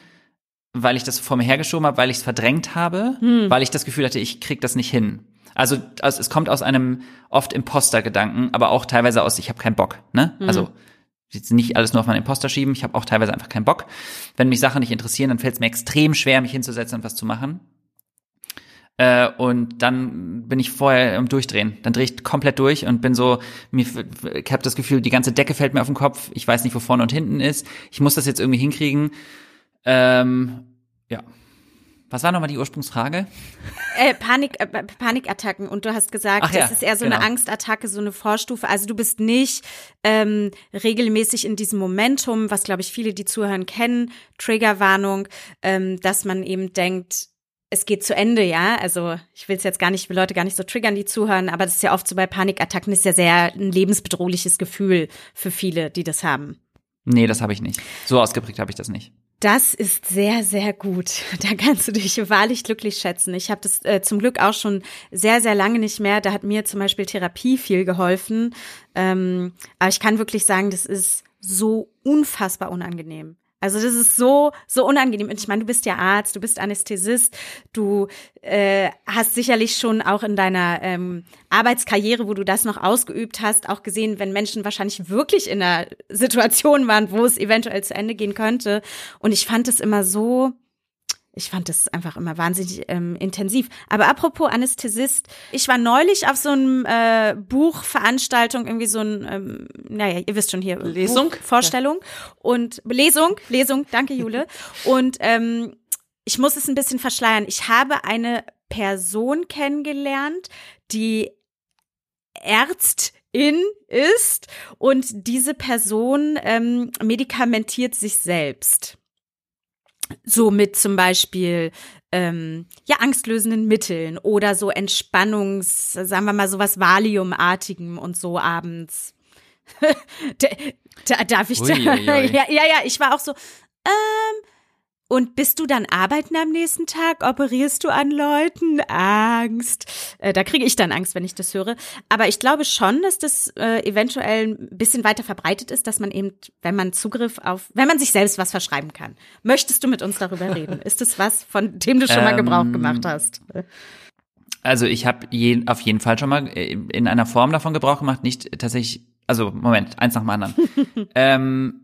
weil ich das vor mir hergeschoben habe, weil ich es verdrängt habe, hm. weil ich das Gefühl hatte, ich krieg das nicht hin. Also, also es kommt aus einem oft Imposter-Gedanken, aber auch teilweise aus, ich habe keinen Bock. Ne? Hm. Also jetzt nicht alles nur auf meinen Imposter schieben, ich habe auch teilweise einfach keinen Bock. Wenn mich Sachen nicht interessieren, dann fällt es mir extrem schwer, mich hinzusetzen und was zu machen. Äh, und dann bin ich vorher im Durchdrehen. Dann drehe ich komplett durch und bin so, mir, ich habe das Gefühl, die ganze Decke fällt mir auf den Kopf. Ich weiß nicht, wo vorne und hinten ist. Ich muss das jetzt irgendwie hinkriegen. Ähm, ja. Was war nochmal die Ursprungsfrage? Äh, Panik, äh, Panikattacken. Und du hast gesagt, Ach das ist eher so genau. eine Angstattacke, so eine Vorstufe. Also du bist nicht ähm, regelmäßig in diesem Momentum, was glaube ich viele, die zuhören, kennen, Triggerwarnung, ähm, dass man eben denkt, es geht zu Ende, ja. Also ich will es jetzt gar nicht, will Leute gar nicht so triggern, die zuhören, aber das ist ja oft so bei Panikattacken, ist ja sehr ein lebensbedrohliches Gefühl für viele, die das haben. Nee, das habe ich nicht. So ausgeprägt habe ich das nicht. Das ist sehr, sehr gut. Da kannst du dich wahrlich glücklich schätzen. Ich habe das äh, zum Glück auch schon sehr, sehr lange nicht mehr. Da hat mir zum Beispiel Therapie viel geholfen. Ähm, aber ich kann wirklich sagen, das ist so unfassbar unangenehm. Also das ist so so unangenehm. Und ich meine, du bist ja Arzt, du bist Anästhesist, du äh, hast sicherlich schon auch in deiner ähm, Arbeitskarriere, wo du das noch ausgeübt hast, auch gesehen, wenn Menschen wahrscheinlich wirklich in einer Situation waren, wo es eventuell zu Ende gehen könnte. Und ich fand es immer so ich fand das einfach immer wahnsinnig ähm, intensiv. Aber apropos Anästhesist, ich war neulich auf so einem äh, Buchveranstaltung, irgendwie so ein, ähm, naja, ihr wisst schon hier, Lesung? Buch, Vorstellung und Lesung, Lesung, danke Jule. Und ähm, ich muss es ein bisschen verschleiern. Ich habe eine Person kennengelernt, die Ärztin ist und diese Person ähm, medikamentiert sich selbst so mit zum Beispiel ähm, ja angstlösenden Mitteln oder so Entspannungs, sagen wir mal sowas Valiumartigem und so abends. da, da, darf ich da? Ui, ui, ui. Ja, ja, ja, ich war auch so. Ähm, und bist du dann arbeiten am nächsten Tag? Operierst du an Leuten? Angst. Äh, da kriege ich dann Angst, wenn ich das höre. Aber ich glaube schon, dass das äh, eventuell ein bisschen weiter verbreitet ist, dass man eben, wenn man Zugriff auf, wenn man sich selbst was verschreiben kann. Möchtest du mit uns darüber reden? Ist das was, von dem du schon mal Gebrauch Ähm, gemacht hast? Also ich habe je, auf jeden Fall schon mal äh, in einer Form davon Gebrauch gemacht, nicht tatsächlich, also Moment, eins nach dem anderen. ähm,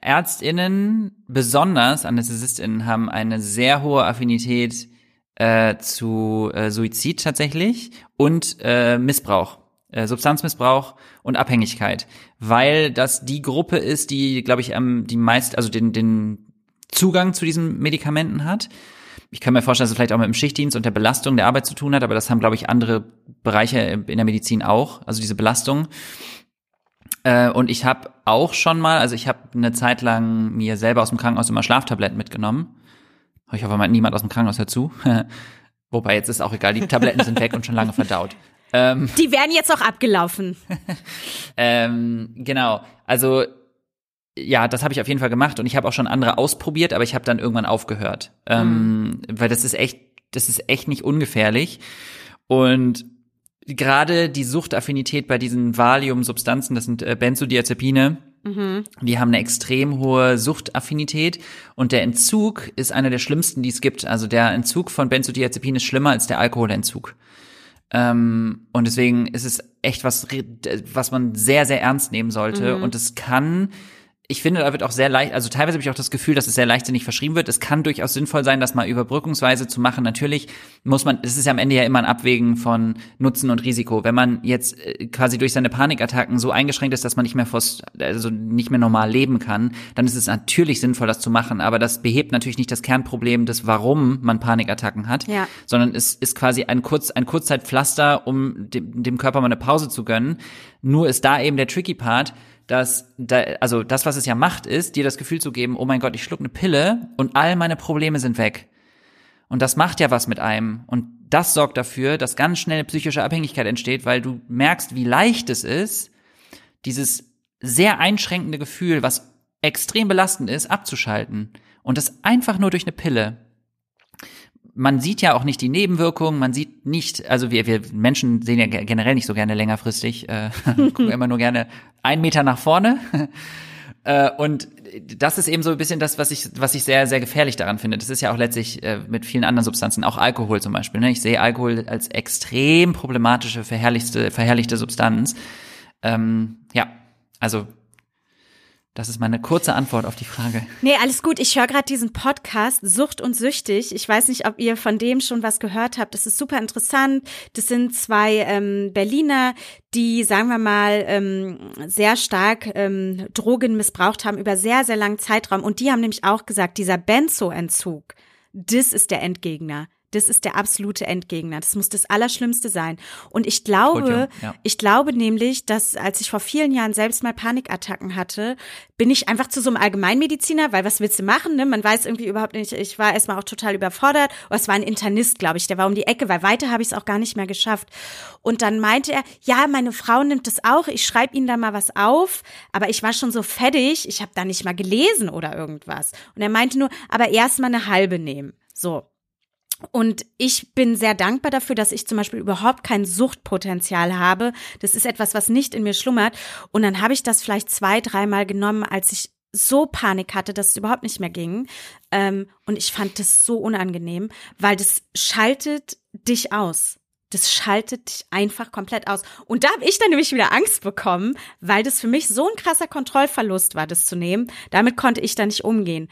ÄrztInnen, besonders AnästhesistInnen, haben eine sehr hohe Affinität äh, zu äh, Suizid tatsächlich und äh, Missbrauch, äh, Substanzmissbrauch und Abhängigkeit, weil das die Gruppe ist, die, glaube ich, am die meist, also den, den Zugang zu diesen Medikamenten hat. Ich kann mir vorstellen, dass es vielleicht auch mit dem Schichtdienst und der Belastung der Arbeit zu tun hat, aber das haben, glaube ich, andere Bereiche in der Medizin auch, also diese Belastung. Äh, und ich habe auch schon mal, also ich habe eine Zeit lang mir selber aus dem Krankenhaus immer Schlaftabletten mitgenommen. Ich hoffe mal, niemand aus dem Krankenhaus hört zu. Wobei jetzt ist auch egal, die Tabletten sind weg und schon lange verdaut. Ähm, Die werden jetzt auch abgelaufen. ähm, genau, also ja, das habe ich auf jeden Fall gemacht und ich habe auch schon andere ausprobiert, aber ich habe dann irgendwann aufgehört, ähm, weil das ist echt, das ist echt nicht ungefährlich und gerade die Suchtaffinität bei diesen Valium-Substanzen, das sind äh, Benzodiazepine, die haben eine extrem hohe Suchtaffinität und der Entzug ist einer der schlimmsten, die es gibt. Also der Entzug von Benzodiazepin ist schlimmer als der Alkoholentzug. Ähm, und deswegen ist es echt was, was man sehr, sehr ernst nehmen sollte. Und es kann, ich finde, da wird auch sehr leicht, also teilweise habe ich auch das Gefühl, dass es sehr leichtsinnig verschrieben wird. Es kann durchaus sinnvoll sein, das mal überbrückungsweise zu machen. Natürlich muss man, es ist ja am Ende ja immer ein Abwägen von Nutzen und Risiko. Wenn man jetzt äh, quasi durch seine Panikattacken so eingeschränkt ist, dass man nicht mehr vors, also nicht mehr normal leben kann, dann ist es natürlich sinnvoll, das zu machen. Aber das behebt natürlich nicht das Kernproblem des, warum man Panikattacken hat, Ja. sondern es ist quasi ein Kurz, ein Kurzzeitpflaster, um dem, dem Körper mal eine Pause zu gönnen. Nur ist da eben der tricky Part, dass da, also das, was es ja macht, ist, dir das Gefühl zu geben, oh mein Gott, ich schluck eine Pille und all meine Probleme sind weg. Und das macht ja was mit einem. Und das sorgt dafür, dass ganz schnell eine psychische Abhängigkeit entsteht, weil du merkst, wie leicht es ist, dieses sehr einschränkende Gefühl, was extrem belastend ist, abzuschalten. Und das einfach nur durch eine Pille man sieht ja auch nicht die Nebenwirkungen, man sieht nicht, also wir, wir Menschen sehen ja ge- generell nicht so gerne längerfristig, äh, gucken immer nur gerne einen Meter nach vorne. Äh, und das ist eben so ein bisschen das, was ich, was ich sehr, sehr gefährlich daran finde. Das ist ja auch letztlich äh, mit vielen anderen Substanzen, auch Alkohol zum Beispiel. Ne? Ich sehe Alkohol als extrem problematische, verherrlichte, verherrlichte Substanz. Ähm, ja, also das ist meine kurze Antwort auf die Frage. Nee, alles gut. Ich höre gerade diesen Podcast Sucht und Süchtig. Ich weiß nicht, ob ihr von dem schon was gehört habt. Das ist super interessant. Das sind zwei ähm, Berliner, die, sagen wir mal, ähm, sehr stark ähm, Drogen missbraucht haben über sehr, sehr langen Zeitraum. Und die haben nämlich auch gesagt, dieser Benzo-Entzug, das ist der Endgegner. Das ist der absolute Endgegner. Das muss das Allerschlimmste sein. Und ich glaube, ja. ich glaube nämlich, dass als ich vor vielen Jahren selbst mal Panikattacken hatte, bin ich einfach zu so einem Allgemeinmediziner, weil was willst du machen? Ne? Man weiß irgendwie überhaupt nicht. Ich war erstmal auch total überfordert. Oh, es war ein Internist, glaube ich, der war um die Ecke, weil weiter habe ich es auch gar nicht mehr geschafft. Und dann meinte er, ja, meine Frau nimmt es auch. Ich schreibe ihnen da mal was auf. Aber ich war schon so fettig. Ich habe da nicht mal gelesen oder irgendwas. Und er meinte nur, aber erst mal eine halbe nehmen. So. Und ich bin sehr dankbar dafür, dass ich zum Beispiel überhaupt kein Suchtpotenzial habe. Das ist etwas, was nicht in mir schlummert. Und dann habe ich das vielleicht zwei, dreimal genommen, als ich so Panik hatte, dass es überhaupt nicht mehr ging. Ähm, und ich fand das so unangenehm, weil das schaltet dich aus. Das schaltet dich einfach komplett aus. Und da habe ich dann nämlich wieder Angst bekommen, weil das für mich so ein krasser Kontrollverlust war, das zu nehmen. Damit konnte ich dann nicht umgehen.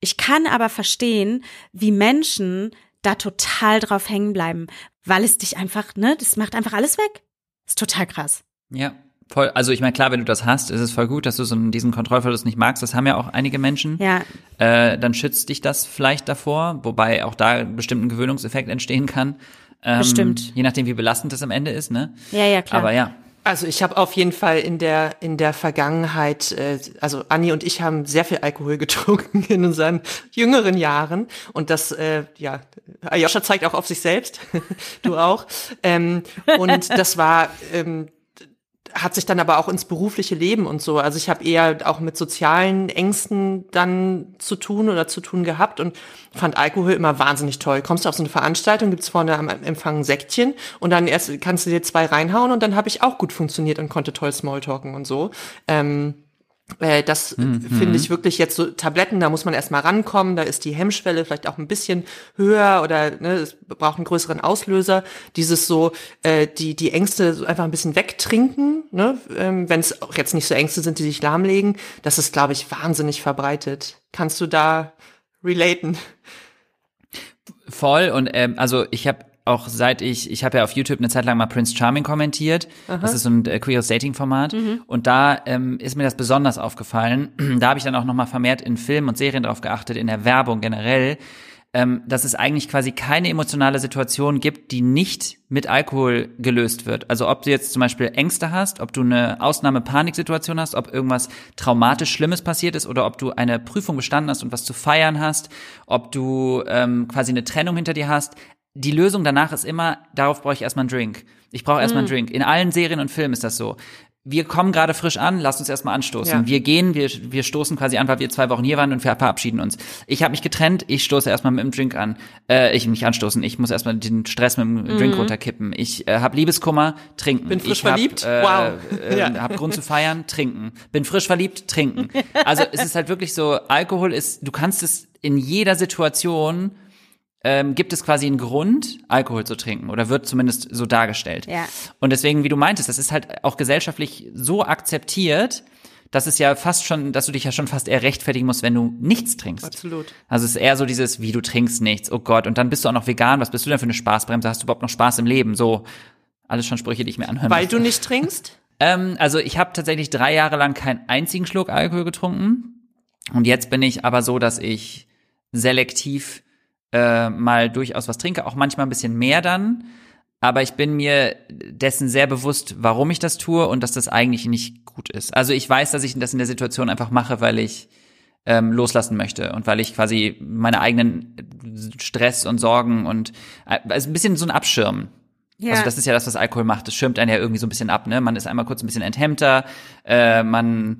Ich kann aber verstehen, wie Menschen da total drauf hängen bleiben, weil es dich einfach, ne, das macht einfach alles weg. ist total krass. Ja, voll. Also ich meine, klar, wenn du das hast, ist es voll gut, dass du so diesen Kontrollverlust nicht magst. Das haben ja auch einige Menschen. Ja. Äh, dann schützt dich das vielleicht davor, wobei auch da bestimmt ein Gewöhnungseffekt entstehen kann. Ähm, Bestimmt. Je nachdem, wie belastend das am Ende ist, ne? Ja, ja, klar. Aber ja, Also ich habe auf jeden Fall in der in der Vergangenheit, äh, also Anni und ich haben sehr viel Alkohol getrunken in unseren jüngeren Jahren und das, äh, ja, Ayosha zeigt auch auf sich selbst, du auch. Ähm, und das war ähm, hat sich dann aber auch ins berufliche Leben und so. Also ich habe eher auch mit sozialen Ängsten dann zu tun oder zu tun gehabt und fand Alkohol immer wahnsinnig toll. Kommst du auf so eine Veranstaltung, gibt's vorne am Empfang ein Säckchen und dann erst kannst du dir zwei reinhauen und dann habe ich auch gut funktioniert und konnte toll Smalltalken und so. Ähm, äh, das äh, finde ich wirklich jetzt so Tabletten, da muss man erstmal rankommen, da ist die Hemmschwelle vielleicht auch ein bisschen höher oder ne, es braucht einen größeren Auslöser. Dieses so, äh, die, die Ängste so einfach ein bisschen wegtrinken, ne, ähm, wenn es auch jetzt nicht so Ängste sind, die sich lahmlegen, das ist, glaube ich, wahnsinnig verbreitet. Kannst du da relaten? Voll und ähm, also ich habe auch seit ich, ich habe ja auf YouTube eine Zeit lang mal Prince Charming kommentiert. Das ist so ein äh, queeres Dating-Format. Und da ähm, ist mir das besonders aufgefallen. da habe ich dann auch nochmal vermehrt in Filmen und Serien drauf geachtet, in der Werbung generell, ähm, dass es eigentlich quasi keine emotionale Situation gibt, die nicht mit Alkohol gelöst wird. Also ob du jetzt zum Beispiel Ängste hast, ob du eine Ausnahme-Paniksituation hast, ob irgendwas traumatisch Schlimmes passiert ist oder ob du eine Prüfung bestanden hast und was zu feiern hast, ob du ähm, quasi eine Trennung hinter dir hast. Die Lösung danach ist immer, darauf brauche ich erstmal einen Drink. Ich brauche erstmal einen Drink. In allen Serien und Filmen ist das so. Wir kommen gerade frisch an, lass uns erstmal anstoßen. Ja. Wir gehen, wir, wir stoßen quasi an, weil wir zwei Wochen hier waren und wir verabschieden uns. Ich habe mich getrennt, ich stoße erstmal mit dem Drink an. Äh, ich nicht anstoßen, ich muss erstmal den Stress mit dem Drink runterkippen. Ich äh, habe Liebeskummer, trinken. Bin frisch ich hab, verliebt? Äh, Wow. Äh, Ja. Hab Grund zu feiern, trinken. Bin frisch verliebt, trinken. Also es ist halt wirklich so, Alkohol ist, du kannst es in jeder Situation ähm, gibt es quasi einen Grund, Alkohol zu trinken oder wird zumindest so dargestellt. Ja. Und deswegen, wie du meintest, das ist halt auch gesellschaftlich so akzeptiert, dass es ja fast schon, dass du dich ja schon fast eher rechtfertigen musst, wenn du nichts trinkst. Absolut. Also es ist eher so dieses, wie du trinkst nichts, oh Gott, und dann bist du auch noch vegan, was bist du denn für eine Spaßbremse? Hast du überhaupt noch Spaß im Leben? So, alles schon Sprüche, die ich mir anhören Weil möchte. du nicht trinkst? Ähm, also ich habe tatsächlich drei Jahre lang keinen einzigen Schluck Alkohol getrunken. Und jetzt bin ich aber so, dass ich selektiv äh, mal durchaus was trinke, auch manchmal ein bisschen mehr dann. Aber ich bin mir dessen sehr bewusst, warum ich das tue und dass das eigentlich nicht gut ist. Also ich weiß, dass ich das in der Situation einfach mache, weil ich ähm, loslassen möchte und weil ich quasi meine eigenen Stress und Sorgen und äh, also ein bisschen so ein Abschirmen. Ja. Also das ist ja das, was Alkohol macht. Das schirmt einen ja irgendwie so ein bisschen ab, ne? Man ist einmal kurz ein bisschen enthemmter, äh, man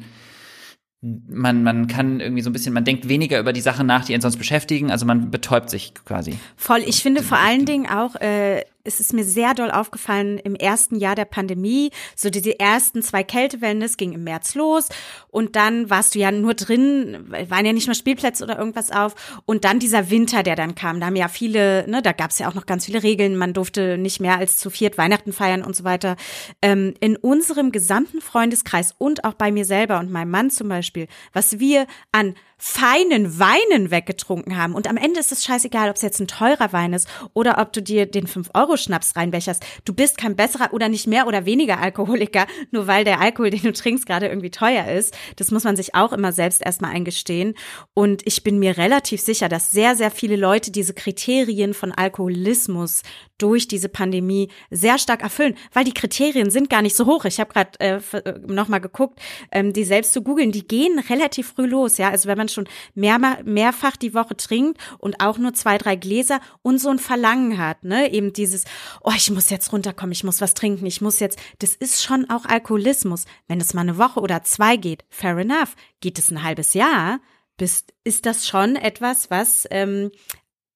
man, man kann irgendwie so ein bisschen, man denkt weniger über die Sachen nach, die ihn sonst beschäftigen. Also man betäubt sich quasi. Voll. Ich finde vor allen Dingen auch, äh, es ist mir sehr doll aufgefallen im ersten Jahr der Pandemie, so diese ersten zwei Kältewellen, das ging im März los. Und dann warst du ja nur drin, waren ja nicht mehr Spielplätze oder irgendwas auf. Und dann dieser Winter, der dann kam, da haben ja viele, ne, da gab es ja auch noch ganz viele Regeln, man durfte nicht mehr als zu viert Weihnachten feiern und so weiter. Ähm, in unserem gesamten Freundeskreis und auch bei mir selber und meinem Mann zum Beispiel, was wir an feinen Weinen weggetrunken haben. Und am Ende ist es scheißegal, ob es jetzt ein teurer Wein ist oder ob du dir den 5-Euro-Schnaps reinbecherst. Du bist kein besserer oder nicht mehr oder weniger Alkoholiker, nur weil der Alkohol, den du trinkst, gerade irgendwie teuer ist. Das muss man sich auch immer selbst erstmal eingestehen. Und ich bin mir relativ sicher, dass sehr, sehr viele Leute diese Kriterien von Alkoholismus durch diese Pandemie sehr stark erfüllen, weil die Kriterien sind gar nicht so hoch. Ich habe gerade äh, äh nochmal geguckt, ähm, die selbst zu googeln, die gehen relativ früh los. Ja, also wenn man schon mehr, mehrfach die Woche trinkt und auch nur zwei, drei Gläser und so ein Verlangen hat, ne, eben dieses, oh, ich muss jetzt runterkommen, ich muss was trinken, ich muss jetzt, das ist schon auch Alkoholismus. Wenn es mal eine Woche oder zwei geht, fair enough. Geht es ein halbes Jahr, bist, ist das schon etwas, was ähm,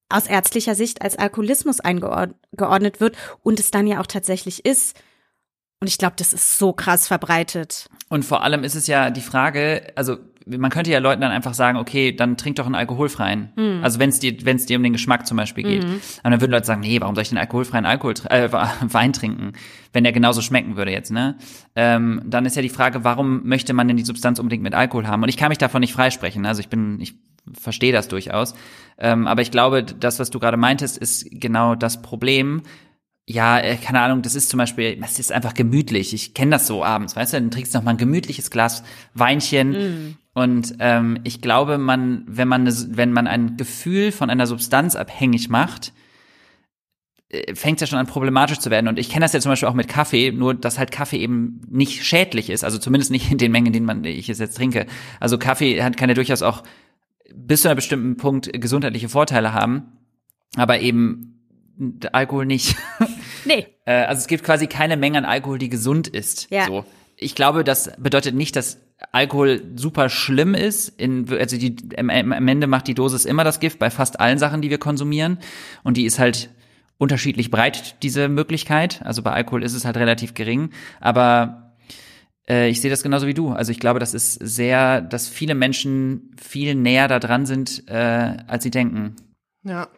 aus ärztlicher Sicht als Alkoholismus eingeordnet wird und es dann ja auch tatsächlich ist. Und ich glaube, das ist so krass verbreitet. Und vor allem ist es ja die Frage, also man könnte ja Leuten dann einfach sagen, okay, dann trink doch einen alkoholfreien. Mhm. Also wenn es dir, wenn es dir um den Geschmack zum Beispiel geht. Mhm. Und dann würden Leute sagen, nee, warum soll ich den alkoholfreien Alkohol, äh, Wein trinken, wenn der genauso schmecken würde jetzt, ne? Ähm, dann ist ja die Frage, warum möchte man denn die Substanz unbedingt mit Alkohol haben? Und ich kann mich davon nicht freisprechen. Also ich bin, ich verstehe das durchaus. Ähm, aber ich glaube, das, was du gerade meintest, ist genau das Problem. Ja, äh, keine Ahnung, das ist zum Beispiel, das ist einfach gemütlich. Ich kenne das so abends, weißt du, dann trinkst du noch mal ein gemütliches Glas Weinchen. Mm. Und ähm, ich glaube, man, wenn man, wenn man ein Gefühl von einer Substanz abhängig macht, äh, fängt es ja schon an problematisch zu werden. Und ich kenne das ja zum Beispiel auch mit Kaffee, nur dass halt Kaffee eben nicht schädlich ist. Also zumindest nicht in den Mengen, in denen man, ich es jetzt trinke. Also Kaffee hat, kann ja durchaus auch bis zu einem bestimmten Punkt gesundheitliche Vorteile haben, aber eben Alkohol nicht. Nee. Äh, also es gibt quasi keine Menge an Alkohol, die gesund ist. Ja. So. Ich glaube, das bedeutet nicht, dass Alkohol super schlimm ist. In, also die, am, am Ende macht die Dosis immer das Gift bei fast allen Sachen, die wir konsumieren. Und die ist halt unterschiedlich breit, diese Möglichkeit. Also bei Alkohol ist es halt relativ gering. Aber äh, ich sehe das genauso wie du. Also ich glaube, das ist sehr, dass viele Menschen viel näher da dran sind, äh, als sie denken. Ja.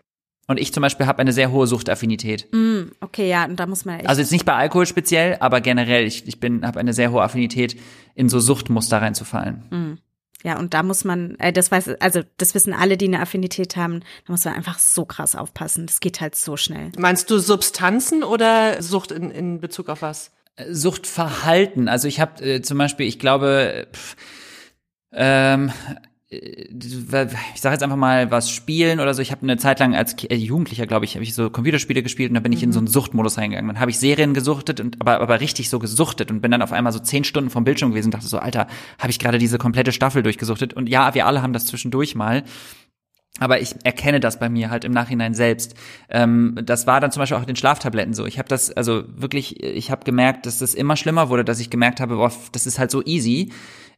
Und ich zum Beispiel habe eine sehr hohe Suchtaffinität. Mm, okay, ja, und da muss man echt Also jetzt nicht bei Alkohol speziell, aber generell, ich, ich bin, habe eine sehr hohe Affinität, in so Suchtmuster reinzufallen. Mm. Ja, und da muss man, äh, das weiß, also das wissen alle, die eine Affinität haben, da muss man einfach so krass aufpassen. Das geht halt so schnell. Meinst du Substanzen oder Sucht in, in Bezug auf was? Suchtverhalten. Also ich habe äh, zum Beispiel, ich glaube, pff, ähm, äh, ich sage jetzt einfach mal was spielen oder so. Ich habe eine Zeit lang als äh, Jugendlicher, glaube ich, habe ich so Computerspiele gespielt und da bin ich in so einen mhm. Suchtmodus reingegangen. Dann habe ich Serien gesuchtet und aber aber richtig so gesuchtet und bin dann auf einmal so zehn Stunden vom Bildschirm gewesen und dachte so, Alter, habe ich gerade diese komplette Staffel durchgesuchtet. Und ja, wir alle haben das zwischendurch mal. Aber ich erkenne das bei mir halt im Nachhinein selbst. Ähm, das war dann zum Beispiel auch mit den Schlaftabletten so. Ich habe das, also wirklich, ich habe gemerkt, dass das immer schlimmer wurde, dass ich gemerkt habe, boah, das ist halt so easy.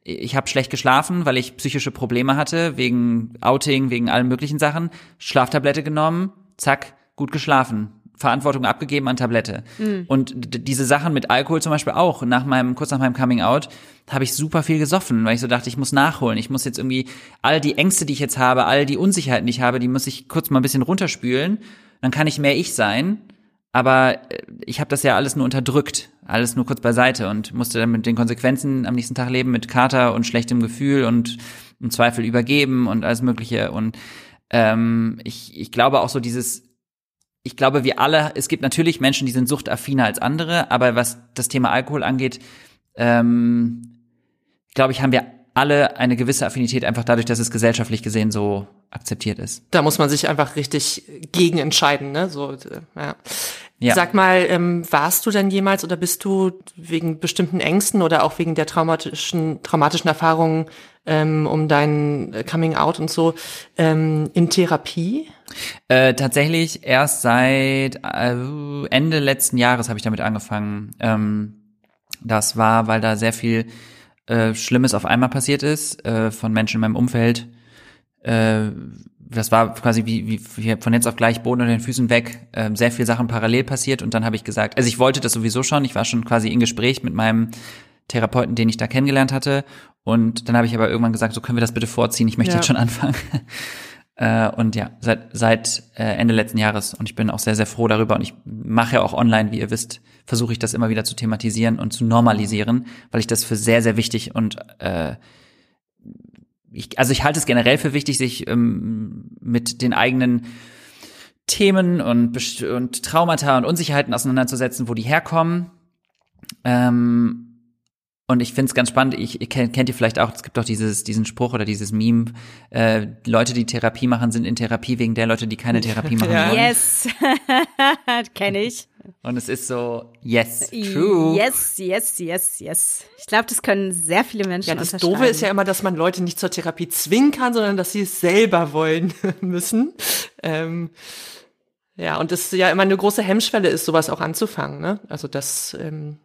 Ich habe schlecht geschlafen, weil ich psychische Probleme hatte, wegen Outing, wegen allen möglichen Sachen. Schlaftablette genommen, zack, gut geschlafen. Verantwortung abgegeben an Tablette. Mhm. Und diese Sachen mit Alkohol zum Beispiel auch. Nach meinem, kurz nach meinem Coming Out, habe ich super viel gesoffen, weil ich so dachte, ich muss nachholen. Ich muss jetzt irgendwie all die Ängste, die ich jetzt habe, all die Unsicherheiten, die ich habe, die muss ich kurz mal ein bisschen runterspülen. Dann kann ich mehr ich sein. Aber äh, ich habe das ja alles nur unterdrückt, alles nur kurz beiseite und musste dann mit den Konsequenzen am nächsten Tag leben, mit Kater und schlechtem Gefühl und im Zweifel übergeben und alles Mögliche. Und ähm, ich, ich glaube auch so dieses ich glaube, wir alle, es gibt natürlich Menschen, die sind suchtaffiner als andere, aber was das Thema Alkohol angeht, ähm, glaube ich, haben wir alle eine gewisse Affinität einfach dadurch, dass es gesellschaftlich gesehen so akzeptiert ist. Da muss man sich einfach richtig gegen entscheiden, ne? So, äh, ja. Ja. Sag mal, ähm, warst du denn jemals oder bist du wegen bestimmten Ängsten oder auch wegen der traumatischen traumatischen Erfahrungen ähm, um dein äh, Coming Out und so ähm, in Therapie? Äh, tatsächlich erst seit äh, Ende letzten Jahres habe ich damit angefangen. Ähm, das war, weil da sehr viel äh, Schlimmes auf einmal passiert ist äh, von Menschen in meinem Umfeld. Das war quasi wie, wie, wie von jetzt auf gleich Boden unter den Füßen weg, äh, sehr viel Sachen parallel passiert und dann habe ich gesagt, also ich wollte das sowieso schon, ich war schon quasi in Gespräch mit meinem Therapeuten, den ich da kennengelernt hatte und dann habe ich aber irgendwann gesagt, so können wir das bitte vorziehen, ich möchte ja. jetzt schon anfangen. Äh, und ja, seit, seit äh, Ende letzten Jahres. Und ich bin auch sehr, sehr froh darüber. Und ich mache ja auch online, wie ihr wisst, versuche ich das immer wieder zu thematisieren und zu normalisieren, weil ich das für sehr, sehr wichtig und äh, ich, also ich halte es generell für wichtig, sich ähm, mit den eigenen Themen und, und Traumata und Unsicherheiten auseinanderzusetzen, wo die herkommen. Ähm, und ich finde es ganz spannend, ich, ich kennt, kennt ihr vielleicht auch, es gibt doch dieses, diesen Spruch oder dieses Meme, äh, Leute, die Therapie machen, sind in Therapie wegen der Leute, die keine Therapie machen Ja. wollen. Yes, kenne ich. Und es ist so, yes, true. Yes, yes, yes, yes. Ich glaube, das können sehr viele Menschen Ja, das unterschreiben. Doofe ist ja immer, dass man Leute nicht zur Therapie zwingen kann, sondern dass sie es selber wollen müssen. Ähm, ja, und es ja immer eine große Hemmschwelle ist, sowas auch anzufangen. Ne? Also das, ähm,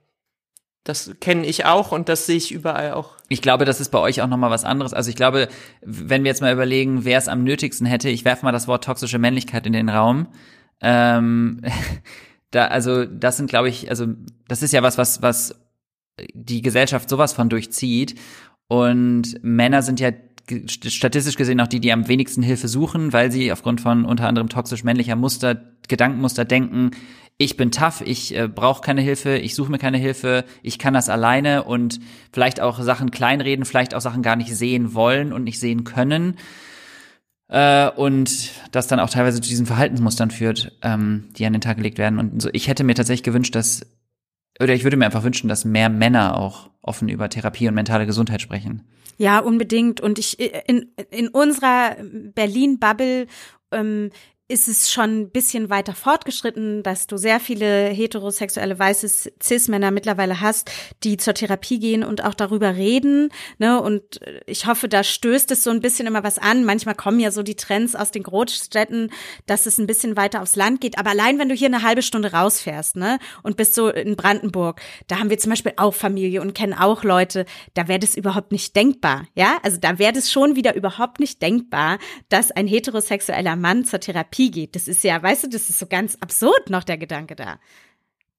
das kenne ich auch und das sehe ich überall auch. Ich glaube, das ist bei euch auch nochmal was anderes. Also ich glaube, wenn wir jetzt mal überlegen, wer es am nötigsten hätte, ich werfe mal das Wort toxische Männlichkeit in den Raum. Ähm, da, also das sind, glaube ich, also das ist ja was, was, was die Gesellschaft sowas von durchzieht. Und Männer sind ja statistisch gesehen auch die, die am wenigsten Hilfe suchen, weil sie aufgrund von unter anderem toxisch männlicher Muster, Gedankenmuster denken, ich bin tough, ich äh, brauche keine Hilfe, ich suche mir keine Hilfe, ich kann das alleine und vielleicht auch Sachen kleinreden, vielleicht auch Sachen gar nicht sehen wollen und nicht sehen können. Äh, und das dann auch teilweise zu diesen Verhaltensmustern führt, ähm, die an den Tag gelegt werden. Und so, ich hätte mir tatsächlich gewünscht, dass, oder ich würde mir einfach wünschen, dass mehr Männer auch offen über Therapie und mentale Gesundheit sprechen. Ja, unbedingt. Und ich in, in unserer Berlin-Bubble ähm, ist es schon ein bisschen weiter fortgeschritten, dass du sehr viele heterosexuelle weiße Cis-Männer mittlerweile hast, die zur Therapie gehen und auch darüber reden. Ne? Und ich hoffe, da stößt es so ein bisschen immer was an. Manchmal kommen ja so die Trends aus den Großstädten, dass es ein bisschen weiter aufs Land geht. Aber allein, wenn du hier eine halbe Stunde rausfährst, ne, und bist so in Brandenburg, da haben wir zum Beispiel auch Familie und kennen auch Leute, da wäre das überhaupt nicht denkbar. Ja, also da wäre das schon wieder überhaupt nicht denkbar, dass ein heterosexueller Mann zur Therapie geht. Das ist ja, weißt du, das ist so ganz absurd noch der Gedanke da.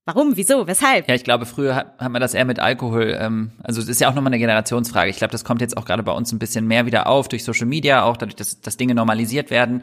Warum? Wieso? Weshalb? Ja, ich glaube, früher hat, hat man das eher mit Alkohol. Ähm, also es ist ja auch nochmal eine Generationsfrage. Ich glaube, das kommt jetzt auch gerade bei uns ein bisschen mehr wieder auf durch Social Media, auch dadurch, dass, dass Dinge normalisiert werden.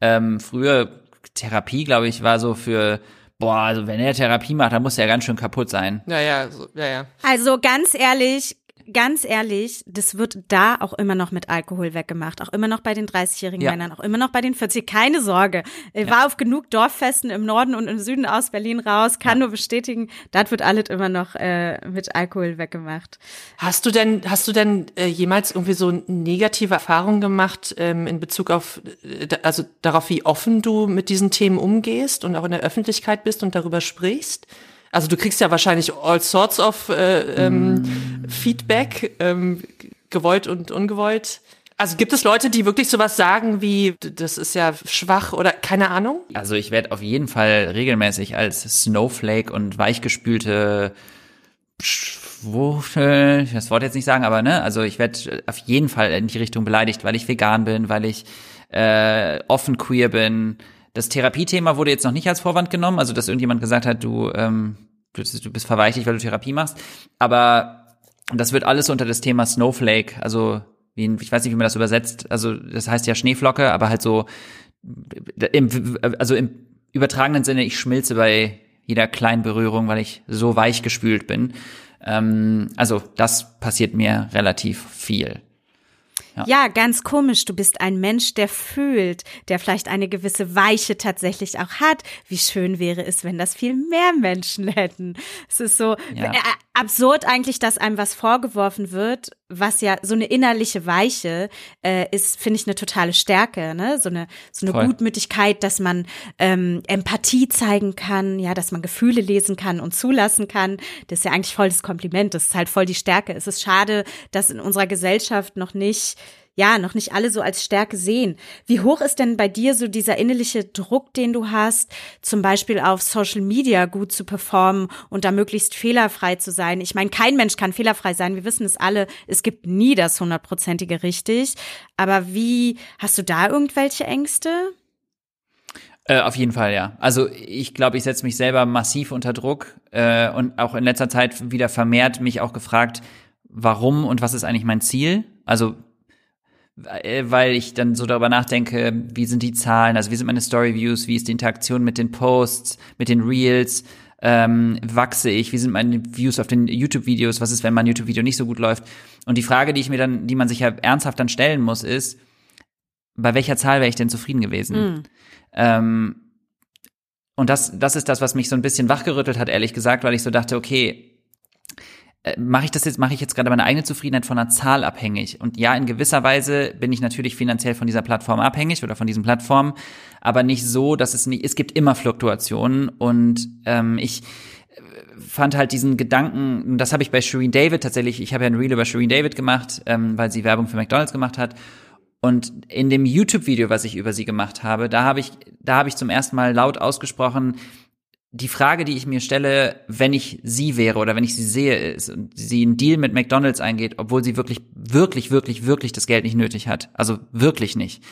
Ähm, früher Therapie, glaube ich, war so für boah, also wenn er Therapie macht, dann muss er ja ganz schön kaputt sein. Ja, ja, so, ja, ja. Also ganz ehrlich, ganz ehrlich, das wird da auch immer noch mit Alkohol weggemacht. Auch immer noch bei den 30-jährigen Ja. Männern, auch immer noch bei den 40. Keine Sorge. Ich war auf genug Dorffesten im Norden und im Süden aus Berlin raus, kann nur bestätigen, das wird alles immer noch äh, mit Alkohol weggemacht. Hast du denn, hast du denn äh, jemals irgendwie so negative Erfahrungen gemacht ähm, in Bezug auf, äh, also darauf, wie offen du mit diesen Themen umgehst und auch in der Öffentlichkeit bist und darüber sprichst? Also du kriegst ja wahrscheinlich all sorts of äh, ähm, Feedback, ähm, gewollt und ungewollt. Also gibt es Leute, die wirklich sowas sagen wie, das ist ja schwach oder keine Ahnung? Also ich werde auf jeden Fall regelmäßig als Snowflake und weichgespülte Schwuchtel, ich will das Wort jetzt nicht sagen, aber ne, also ich werde auf jeden Fall in die Richtung beleidigt, weil ich vegan bin, weil ich äh, offen queer bin. Das Therapiethema wurde jetzt noch nicht als Vorwand genommen, also dass irgendjemand gesagt hat, du, ähm, du, bist verweichlicht, weil du Therapie machst. Aber das wird alles unter das Thema Snowflake, also wie, ich weiß nicht, wie man das übersetzt, also das heißt ja Schneeflocke, aber halt so im, also im übertragenen Sinne, ich schmilze bei jeder kleinen Berührung, weil ich so weich gespült bin. Ähm, also das passiert mir relativ viel. Ja. ganz komisch. Du bist ein Mensch, der fühlt, der vielleicht eine gewisse Weiche tatsächlich auch hat. Wie schön wäre es, wenn das viel mehr Menschen hätten. Es ist so Ja. äh, absurd eigentlich, dass einem was vorgeworfen wird, was ja so eine innerliche Weiche äh, ist, finde ich eine totale Stärke, ne? So eine so eine Voll. Gutmütigkeit, dass man ähm, Empathie zeigen kann, ja, dass man Gefühle lesen kann und zulassen kann. Das ist ja eigentlich voll das Kompliment. Das ist halt voll die Stärke. Es ist schade, dass in unserer Gesellschaft noch nicht ja, noch nicht alle so als Stärke sehen. Wie hoch ist denn bei dir so dieser innerliche Druck, den du hast, zum Beispiel auf Social Media gut zu performen und da möglichst fehlerfrei zu sein? Ich meine, kein Mensch kann fehlerfrei sein. Wir wissen es alle. Es gibt nie das hundertprozentige richtig. Aber wie, hast du da irgendwelche Ängste? Äh, auf jeden Fall, ja. Also ich glaube, ich setze mich selber massiv unter Druck äh, und auch in letzter Zeit wieder vermehrt mich auch gefragt, warum und was ist eigentlich mein Ziel? Also weil ich dann so darüber nachdenke, wie sind die Zahlen, also wie sind meine Story Views, wie ist die Interaktion mit den Posts, mit den Reels, Ähm, wachse ich? Wie sind meine Views auf den YouTube-Videos? Was ist, wenn mein YouTube-Video nicht so gut läuft? Und die Frage, die ich mir dann, die man sich ja ernsthaft dann stellen muss, ist, bei welcher Zahl wäre ich denn zufrieden gewesen? Mhm. Ähm, und das, das ist das, was mich so ein bisschen wachgerüttelt hat, ehrlich gesagt, weil ich so dachte, okay, äh, mache ich das jetzt, mache ich jetzt gerade meine eigene Zufriedenheit von einer Zahl abhängig. Und ja, in gewisser Weise bin ich natürlich finanziell von dieser Plattform abhängig oder von diesen Plattformen, aber nicht so, dass es nicht, es gibt immer Fluktuationen und ähm, ich äh, fand halt diesen Gedanken, das habe ich bei Shireen David tatsächlich, ich habe ja ein Reel über Shireen David gemacht, ähm, weil sie Werbung für McDonalds gemacht hat. Und in dem YouTube-Video, was ich über sie gemacht habe, da habe ich, da habe ich zum ersten Mal laut ausgesprochen, die Frage, die ich mir stelle, wenn ich sie wäre oder wenn ich sie sehe, ist und sie einen Deal mit McDonalds eingeht, obwohl sie wirklich, wirklich, wirklich, wirklich das Geld nicht nötig hat. Also wirklich nicht.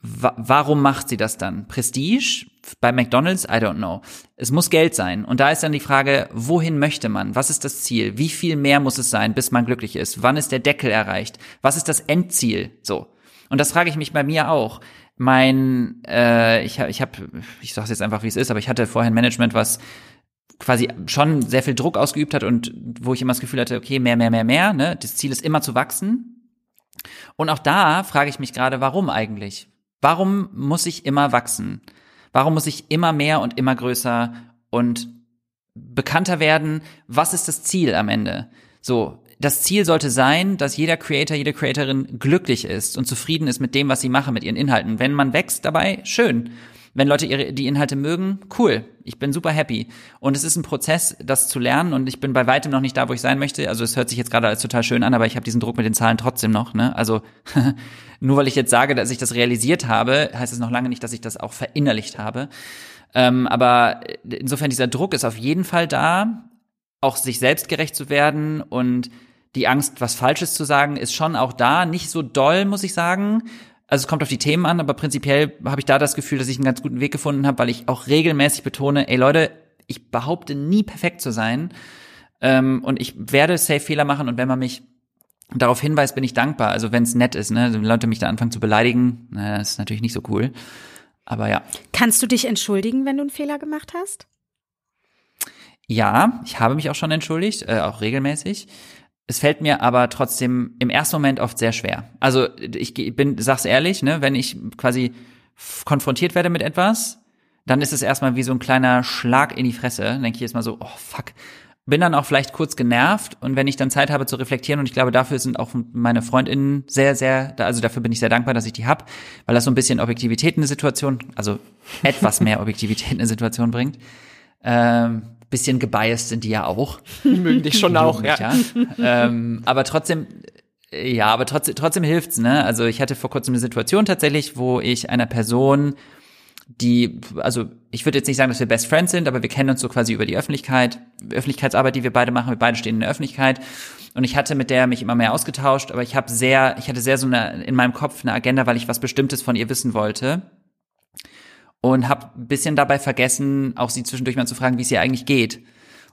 Wa warum macht sie das dann? Prestige? Bei McDonalds? I don't know. Es muss Geld sein. Und da ist dann die Frage, wohin möchte man? Was ist das Ziel? Wie viel mehr muss es sein, bis man glücklich ist? Wann ist der Deckel erreicht? Was ist das Endziel? So. Und das frage ich mich bei mir auch mein, äh, ich habe, ich, hab, ich sage jetzt einfach, wie es ist, aber ich hatte vorher ein Management, was quasi schon sehr viel Druck ausgeübt hat und wo ich immer das Gefühl hatte, okay, mehr, mehr, mehr, mehr. Ne? Das Ziel ist immer zu wachsen. Und auch da frage ich mich gerade, warum eigentlich? Warum muss ich immer wachsen? Warum muss ich immer mehr und immer größer und bekannter werden? Was ist das Ziel am Ende? So, das Ziel sollte sein, dass jeder Creator, jede Creatorin glücklich ist und zufrieden ist mit dem, was sie machen, mit ihren Inhalten. Wenn man wächst dabei, schön. Wenn Leute ihre, die Inhalte mögen, cool. Ich bin super happy. Und es ist ein Prozess, das zu lernen. Und ich bin bei weitem noch nicht da, wo ich sein möchte. Also es hört sich jetzt gerade als total schön an, aber ich habe diesen Druck mit den Zahlen trotzdem noch. Ne? Also nur weil ich jetzt sage, dass ich das realisiert habe, heißt es noch lange nicht, dass ich das auch verinnerlicht habe. Ähm, aber insofern dieser Druck ist auf jeden Fall da, auch sich selbst gerecht zu werden und die Angst, was Falsches zu sagen, ist schon auch da. Nicht so doll, muss ich sagen. Also es kommt auf die Themen an, aber prinzipiell habe ich da das Gefühl, dass ich einen ganz guten Weg gefunden habe, weil ich auch regelmäßig betone, ey Leute, ich behaupte nie perfekt zu sein. Ähm, und ich werde safe Fehler machen und wenn man mich darauf hinweist, bin ich dankbar. Also wenn es nett ist, ne, wenn Leute mich da anfangen zu beleidigen, na, das ist natürlich nicht so cool. Aber ja. Kannst du dich entschuldigen, wenn du einen Fehler gemacht hast? Ja, ich habe mich auch schon entschuldigt, äh, auch regelmäßig. Es fällt mir aber trotzdem im ersten Moment oft sehr schwer. Also ich bin, sag's ehrlich, ne, wenn ich quasi konfrontiert werde mit etwas, dann ist es erstmal wie so ein kleiner Schlag in die Fresse. Dann denke ich erstmal so, oh fuck. Bin dann auch vielleicht kurz genervt und wenn ich dann Zeit habe zu reflektieren und ich glaube, dafür sind auch meine Freundinnen sehr, sehr, also dafür bin ich sehr dankbar, dass ich die hab, weil das so ein bisschen Objektivität in eine Situation, also etwas mehr Objektivität in eine Situation bringt. Ähm, bisschen gebiased sind die ja auch. Die mögen dich schon auch, ja. ja. ähm, aber trotzdem, ja, aber trotzdem, trotzdem hilft's, ne? Also ich hatte vor kurzem eine Situation tatsächlich, wo ich einer Person, die, also ich würde jetzt nicht sagen, dass wir Best Friends sind, aber wir kennen uns so quasi über die Öffentlichkeit, Öffentlichkeitsarbeit, die wir beide machen, wir beide stehen in der Öffentlichkeit. Und ich hatte mit der mich immer mehr ausgetauscht, aber ich habe sehr, ich hatte sehr so eine in meinem Kopf eine Agenda, weil ich was Bestimmtes von ihr wissen wollte und habe ein bisschen dabei vergessen, auch sie zwischendurch mal zu fragen, wie es ihr eigentlich geht.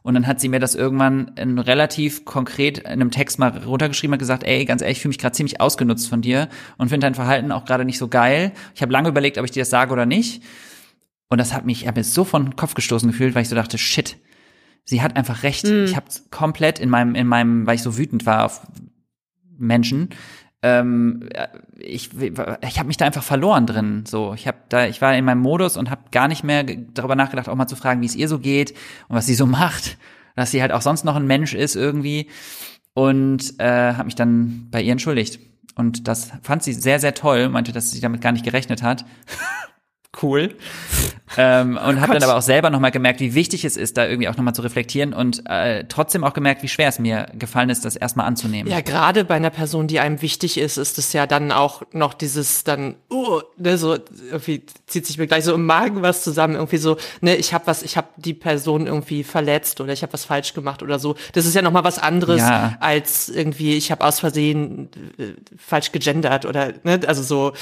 Und dann hat sie mir das irgendwann in relativ konkret in einem Text mal runtergeschrieben und gesagt, ey, ganz ehrlich, ich fühle mich gerade ziemlich ausgenutzt von dir und finde dein Verhalten auch gerade nicht so geil. Ich habe lange überlegt, ob ich dir das sage oder nicht. Und das hat mich, ich habe mir so von den Kopf gestoßen gefühlt, weil ich so dachte, shit, sie hat einfach recht. Mhm. Ich habe komplett in meinem, in meinem, weil ich so wütend war auf Menschen, ähm, ich, ich habe mich da einfach verloren drin. So, ich habe da, ich war in meinem Modus und habe gar nicht mehr darüber nachgedacht, auch mal zu fragen, wie es ihr so geht und was sie so macht, dass sie halt auch sonst noch ein Mensch ist irgendwie und äh, habe mich dann bei ihr entschuldigt. Und das fand sie sehr, sehr toll, meinte, dass sie damit gar nicht gerechnet hat. cool. ähm, und habe dann aber auch selber nochmal gemerkt, wie wichtig es ist, da irgendwie auch nochmal zu reflektieren und äh, trotzdem auch gemerkt, wie schwer es mir gefallen ist, das erstmal anzunehmen. Ja, gerade bei einer Person, die einem wichtig ist, ist es ja dann auch noch dieses dann, uh, ne, so irgendwie zieht sich mir gleich so im Magen was zusammen, irgendwie so, ne, ich habe was, ich habe die Person irgendwie verletzt oder ich habe was falsch gemacht oder so. Das ist ja nochmal was anderes Ja. als irgendwie, ich habe aus Versehen äh, falsch gegendert oder, ne, also so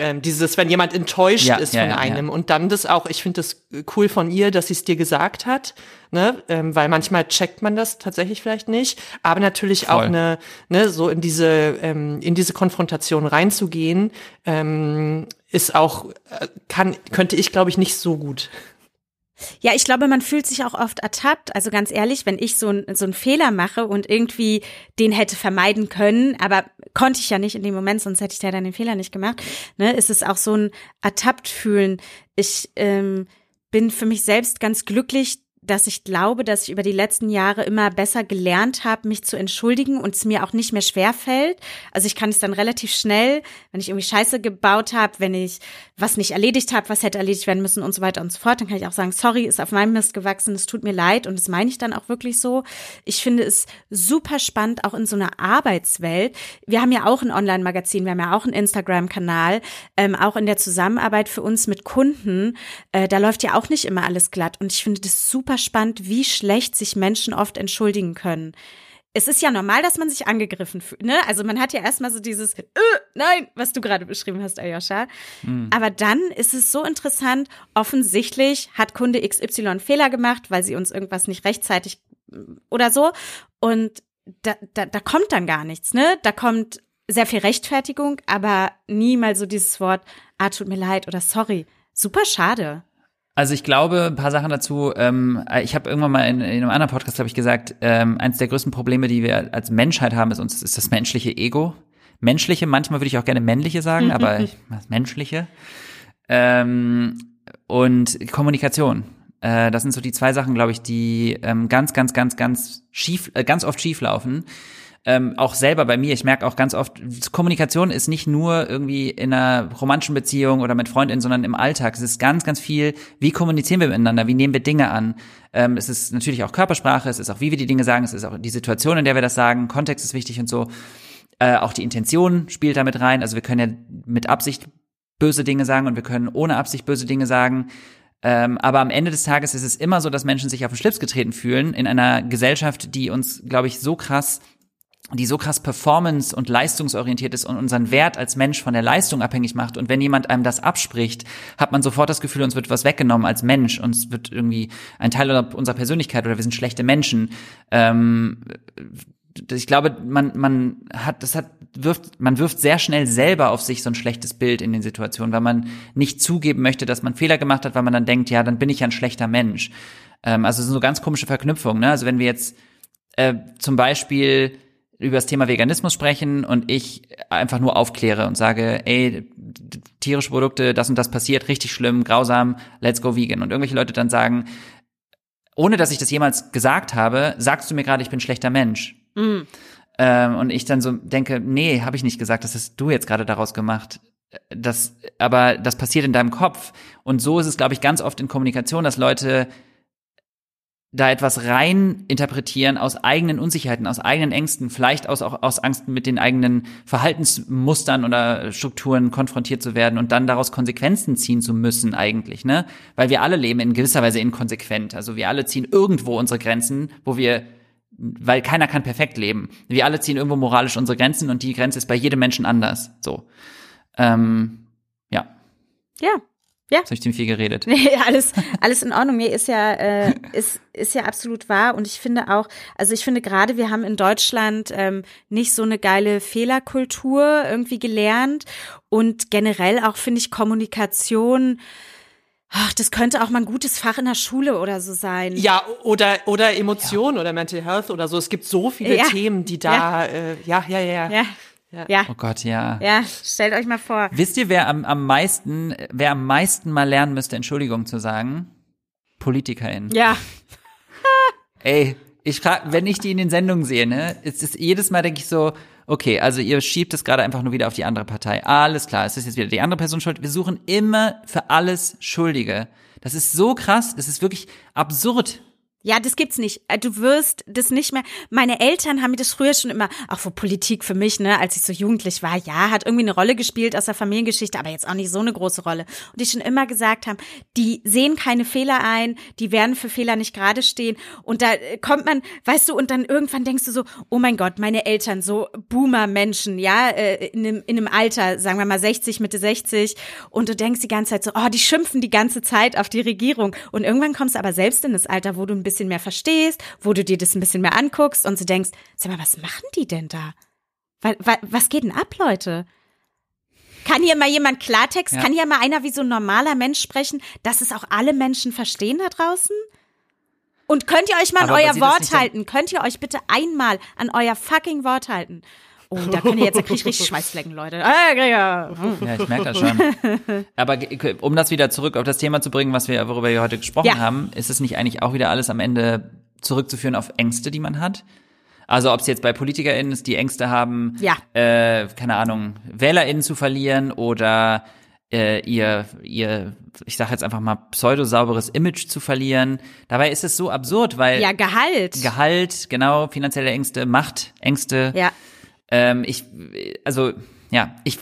ähm, dieses, wenn jemand enttäuscht Ja, ist ja, von ja, einem und dann das auch, ich finde das cool von ihr, dass sie es dir gesagt hat, ne, ähm, weil manchmal checkt man das tatsächlich vielleicht nicht, aber natürlich auch Voll. eine, ne, so in diese, ähm, in diese Konfrontation reinzugehen, ähm, ist auch, äh, kann, könnte ich glaube ich nicht so gut. Ja, ich glaube, man fühlt sich auch oft ertappt. Also ganz ehrlich, wenn ich so, ein, so einen Fehler mache und irgendwie den hätte vermeiden können, aber konnte ich ja nicht in dem Moment, sonst hätte ich ja dann den Fehler nicht gemacht, ne, ist es auch so ein ertappt fühlen. Ich ähm, bin für mich selbst ganz glücklich, dass ich glaube, dass ich über die letzten Jahre immer besser gelernt habe, mich zu entschuldigen und es mir auch nicht mehr schwer fällt. Also ich kann es dann relativ schnell, wenn ich irgendwie Scheiße gebaut habe, wenn ich was nicht erledigt habe, was hätte erledigt werden müssen und so weiter und so fort, dann kann ich auch sagen, sorry, ist auf meinem Mist gewachsen, es tut mir leid und das meine ich dann auch wirklich so. Ich finde es super spannend, auch in so einer Arbeitswelt. Wir haben ja auch ein Online-Magazin, wir haben ja auch einen Instagram-Kanal, ähm, auch in der Zusammenarbeit für uns mit Kunden, äh, da läuft ja auch nicht immer alles glatt und ich finde das super spannend, wie schlecht sich Menschen oft entschuldigen können. Es ist ja normal, dass man sich angegriffen fühlt. Ne? Also man hat ja erstmal so dieses, äh, nein, was du gerade beschrieben hast, Ayosha. Mhm. Aber dann ist es so interessant, offensichtlich hat Kunde XY einen Fehler gemacht, weil sie uns irgendwas nicht rechtzeitig äh, oder so. Und da, da, da kommt dann gar nichts, ne? Da kommt sehr viel Rechtfertigung, aber nie mal so dieses Wort, ah, tut mir leid oder sorry. Super schade. Also ich glaube, ein paar Sachen dazu. Ähm, ich habe irgendwann mal in, in einem anderen Podcast, glaube ich, gesagt, ähm, eins der größten Probleme, die wir als Menschheit haben, ist uns ist das menschliche Ego. Menschliche, manchmal würde ich auch gerne männliche sagen, aber das menschliche. Ähm, und Kommunikation. Äh, das sind so die zwei Sachen, glaube ich, die ähm, ganz, ganz, ganz, ganz schief, äh, ganz oft schief laufen ähm, auch selber bei mir, ich merke auch ganz oft, Kommunikation ist nicht nur irgendwie in einer romantischen Beziehung oder mit Freundinnen, sondern im Alltag. Es ist ganz, ganz viel, wie kommunizieren wir miteinander, wie nehmen wir Dinge an. Ähm, es ist natürlich auch Körpersprache, es ist auch, wie wir die Dinge sagen, es ist auch die Situation, in der wir das sagen, Kontext ist wichtig und so. Äh, auch die Intention spielt damit rein. Also wir können ja mit Absicht böse Dinge sagen und wir können ohne Absicht böse Dinge sagen. Ähm, aber am Ende des Tages ist es immer so, dass Menschen sich auf den Schlips getreten fühlen in einer Gesellschaft, die uns, glaube ich, so krass die so krass performance- und leistungsorientiert ist und unseren Wert als Mensch von der Leistung abhängig macht. Und wenn jemand einem das abspricht, hat man sofort das Gefühl, uns wird was weggenommen als Mensch. Uns wird irgendwie ein Teil unserer Persönlichkeit oder wir sind schlechte Menschen. Ähm, ich glaube, man, man hat, das hat, wirft, man wirft sehr schnell selber auf sich so ein schlechtes Bild in den Situationen, weil man nicht zugeben möchte, dass man Fehler gemacht hat, weil man dann denkt, ja, dann bin ich ja ein schlechter Mensch. Ähm, also so ganz komische Verknüpfungen, ne? Also wenn wir jetzt äh, zum Beispiel über das Thema Veganismus sprechen und ich einfach nur aufkläre und sage, ey, tierische Produkte, das und das passiert, richtig schlimm, grausam, let's go vegan. Und irgendwelche Leute dann sagen, ohne dass ich das jemals gesagt habe, sagst du mir gerade, ich bin ein schlechter Mensch. Mm. Ähm, und ich dann so denke, nee, habe ich nicht gesagt, das hast du jetzt gerade daraus gemacht. Das, aber das passiert in deinem Kopf. Und so ist es, glaube ich, ganz oft in Kommunikation, dass Leute da etwas rein interpretieren aus eigenen Unsicherheiten, aus eigenen Ängsten, vielleicht aus, auch aus Angst mit den eigenen Verhaltensmustern oder Strukturen konfrontiert zu werden und dann daraus Konsequenzen ziehen zu müssen eigentlich, ne? Weil wir alle leben in gewisser Weise inkonsequent. Also wir alle ziehen irgendwo unsere Grenzen, wo wir weil keiner kann perfekt leben. Wir alle ziehen irgendwo moralisch unsere Grenzen und die Grenze ist bei jedem Menschen anders. So. Ähm, ja. Ja, ja. Jetzt habe ich dem viel geredet. Nee, alles, alles in Ordnung. Mir ist ja, äh, ist, ist ja absolut wahr. Und ich finde auch, also ich finde gerade, wir haben in Deutschland ähm, nicht so eine geile Fehlerkultur irgendwie gelernt. Und generell auch finde ich Kommunikation. Ach, das könnte auch mal ein gutes Fach in der Schule oder so sein. Ja, oder, oder Emotionen ja. oder Mental Health oder so. Es gibt so viele ja. Themen, die da, ja, äh, ja, ja, ja. ja. Ja. ja. Oh Gott, ja. Ja, stellt euch mal vor. Wisst ihr, wer am, am meisten, wer am meisten mal lernen müsste, Entschuldigung zu sagen? PolitikerInnen. Ja. Ey, ich frage, wenn ich die in den Sendungen sehe, ne, ist es jedes Mal denke ich so, okay, also ihr schiebt es gerade einfach nur wieder auf die andere Partei. Alles klar, es ist jetzt wieder die andere Person schuld. Wir suchen immer für alles Schuldige. Das ist so krass, es ist wirklich absurd. Ja, das gibt's nicht. Äh, du wirst das nicht mehr. Meine Eltern haben mir das früher schon immer, auch für Politik für mich, ne, als ich so jugendlich war, ja, hat irgendwie eine Rolle gespielt aus der Familiengeschichte, aber jetzt auch nicht so eine große Rolle. Und die schon immer gesagt haben, die sehen keine Fehler ein, die werden für Fehler nicht gerade stehen. Und da äh, kommt man, weißt du, und dann irgendwann denkst du so, oh mein Gott, meine Eltern, so Boomer-Menschen, ja, äh, in einem, in einem Alter, sagen wir mal 60, Mitte 60. Und du denkst die ganze Zeit so, oh, die schimpfen die ganze Zeit auf die Regierung. Und irgendwann kommst du aber selbst in das Alter, wo du ein bisschen mehr verstehst, wo du dir das ein bisschen mehr anguckst und so denkst, sag mal, was machen die denn da? Was, geht denn ab, Leute? Kann hier mal jemand Klartext? Ja. Kann hier mal einer wie so ein normaler Mensch sprechen, dass es auch alle Menschen verstehen da draußen? Und könnt ihr euch mal an Aber euer Wort halten? Könnt ihr euch bitte einmal an euer fucking Wort halten? Oh, da könnt ihr jetzt, da krieg ich richtig Schweißflecken, Leute. Äh, Gregor. Hm. Ja, ich merke das schon. Aber um das wieder zurück auf das Thema zu bringen, was wir, worüber wir heute gesprochen Ja. haben, ist es nicht eigentlich auch wieder alles am Ende zurückzuführen auf Ängste, die man hat? Also ob es jetzt bei PolitikerInnen ist, die Ängste haben, Ja. äh, keine Ahnung, WählerInnen zu verlieren oder äh, ihr, ihr, ich sage jetzt einfach mal, pseudosauberes Image zu verlieren. Dabei ist es so absurd, weil Ja, Gehalt. Gehalt, genau, finanzielle Ängste, Machtängste, ja. Ähm, ich, also, ja, ich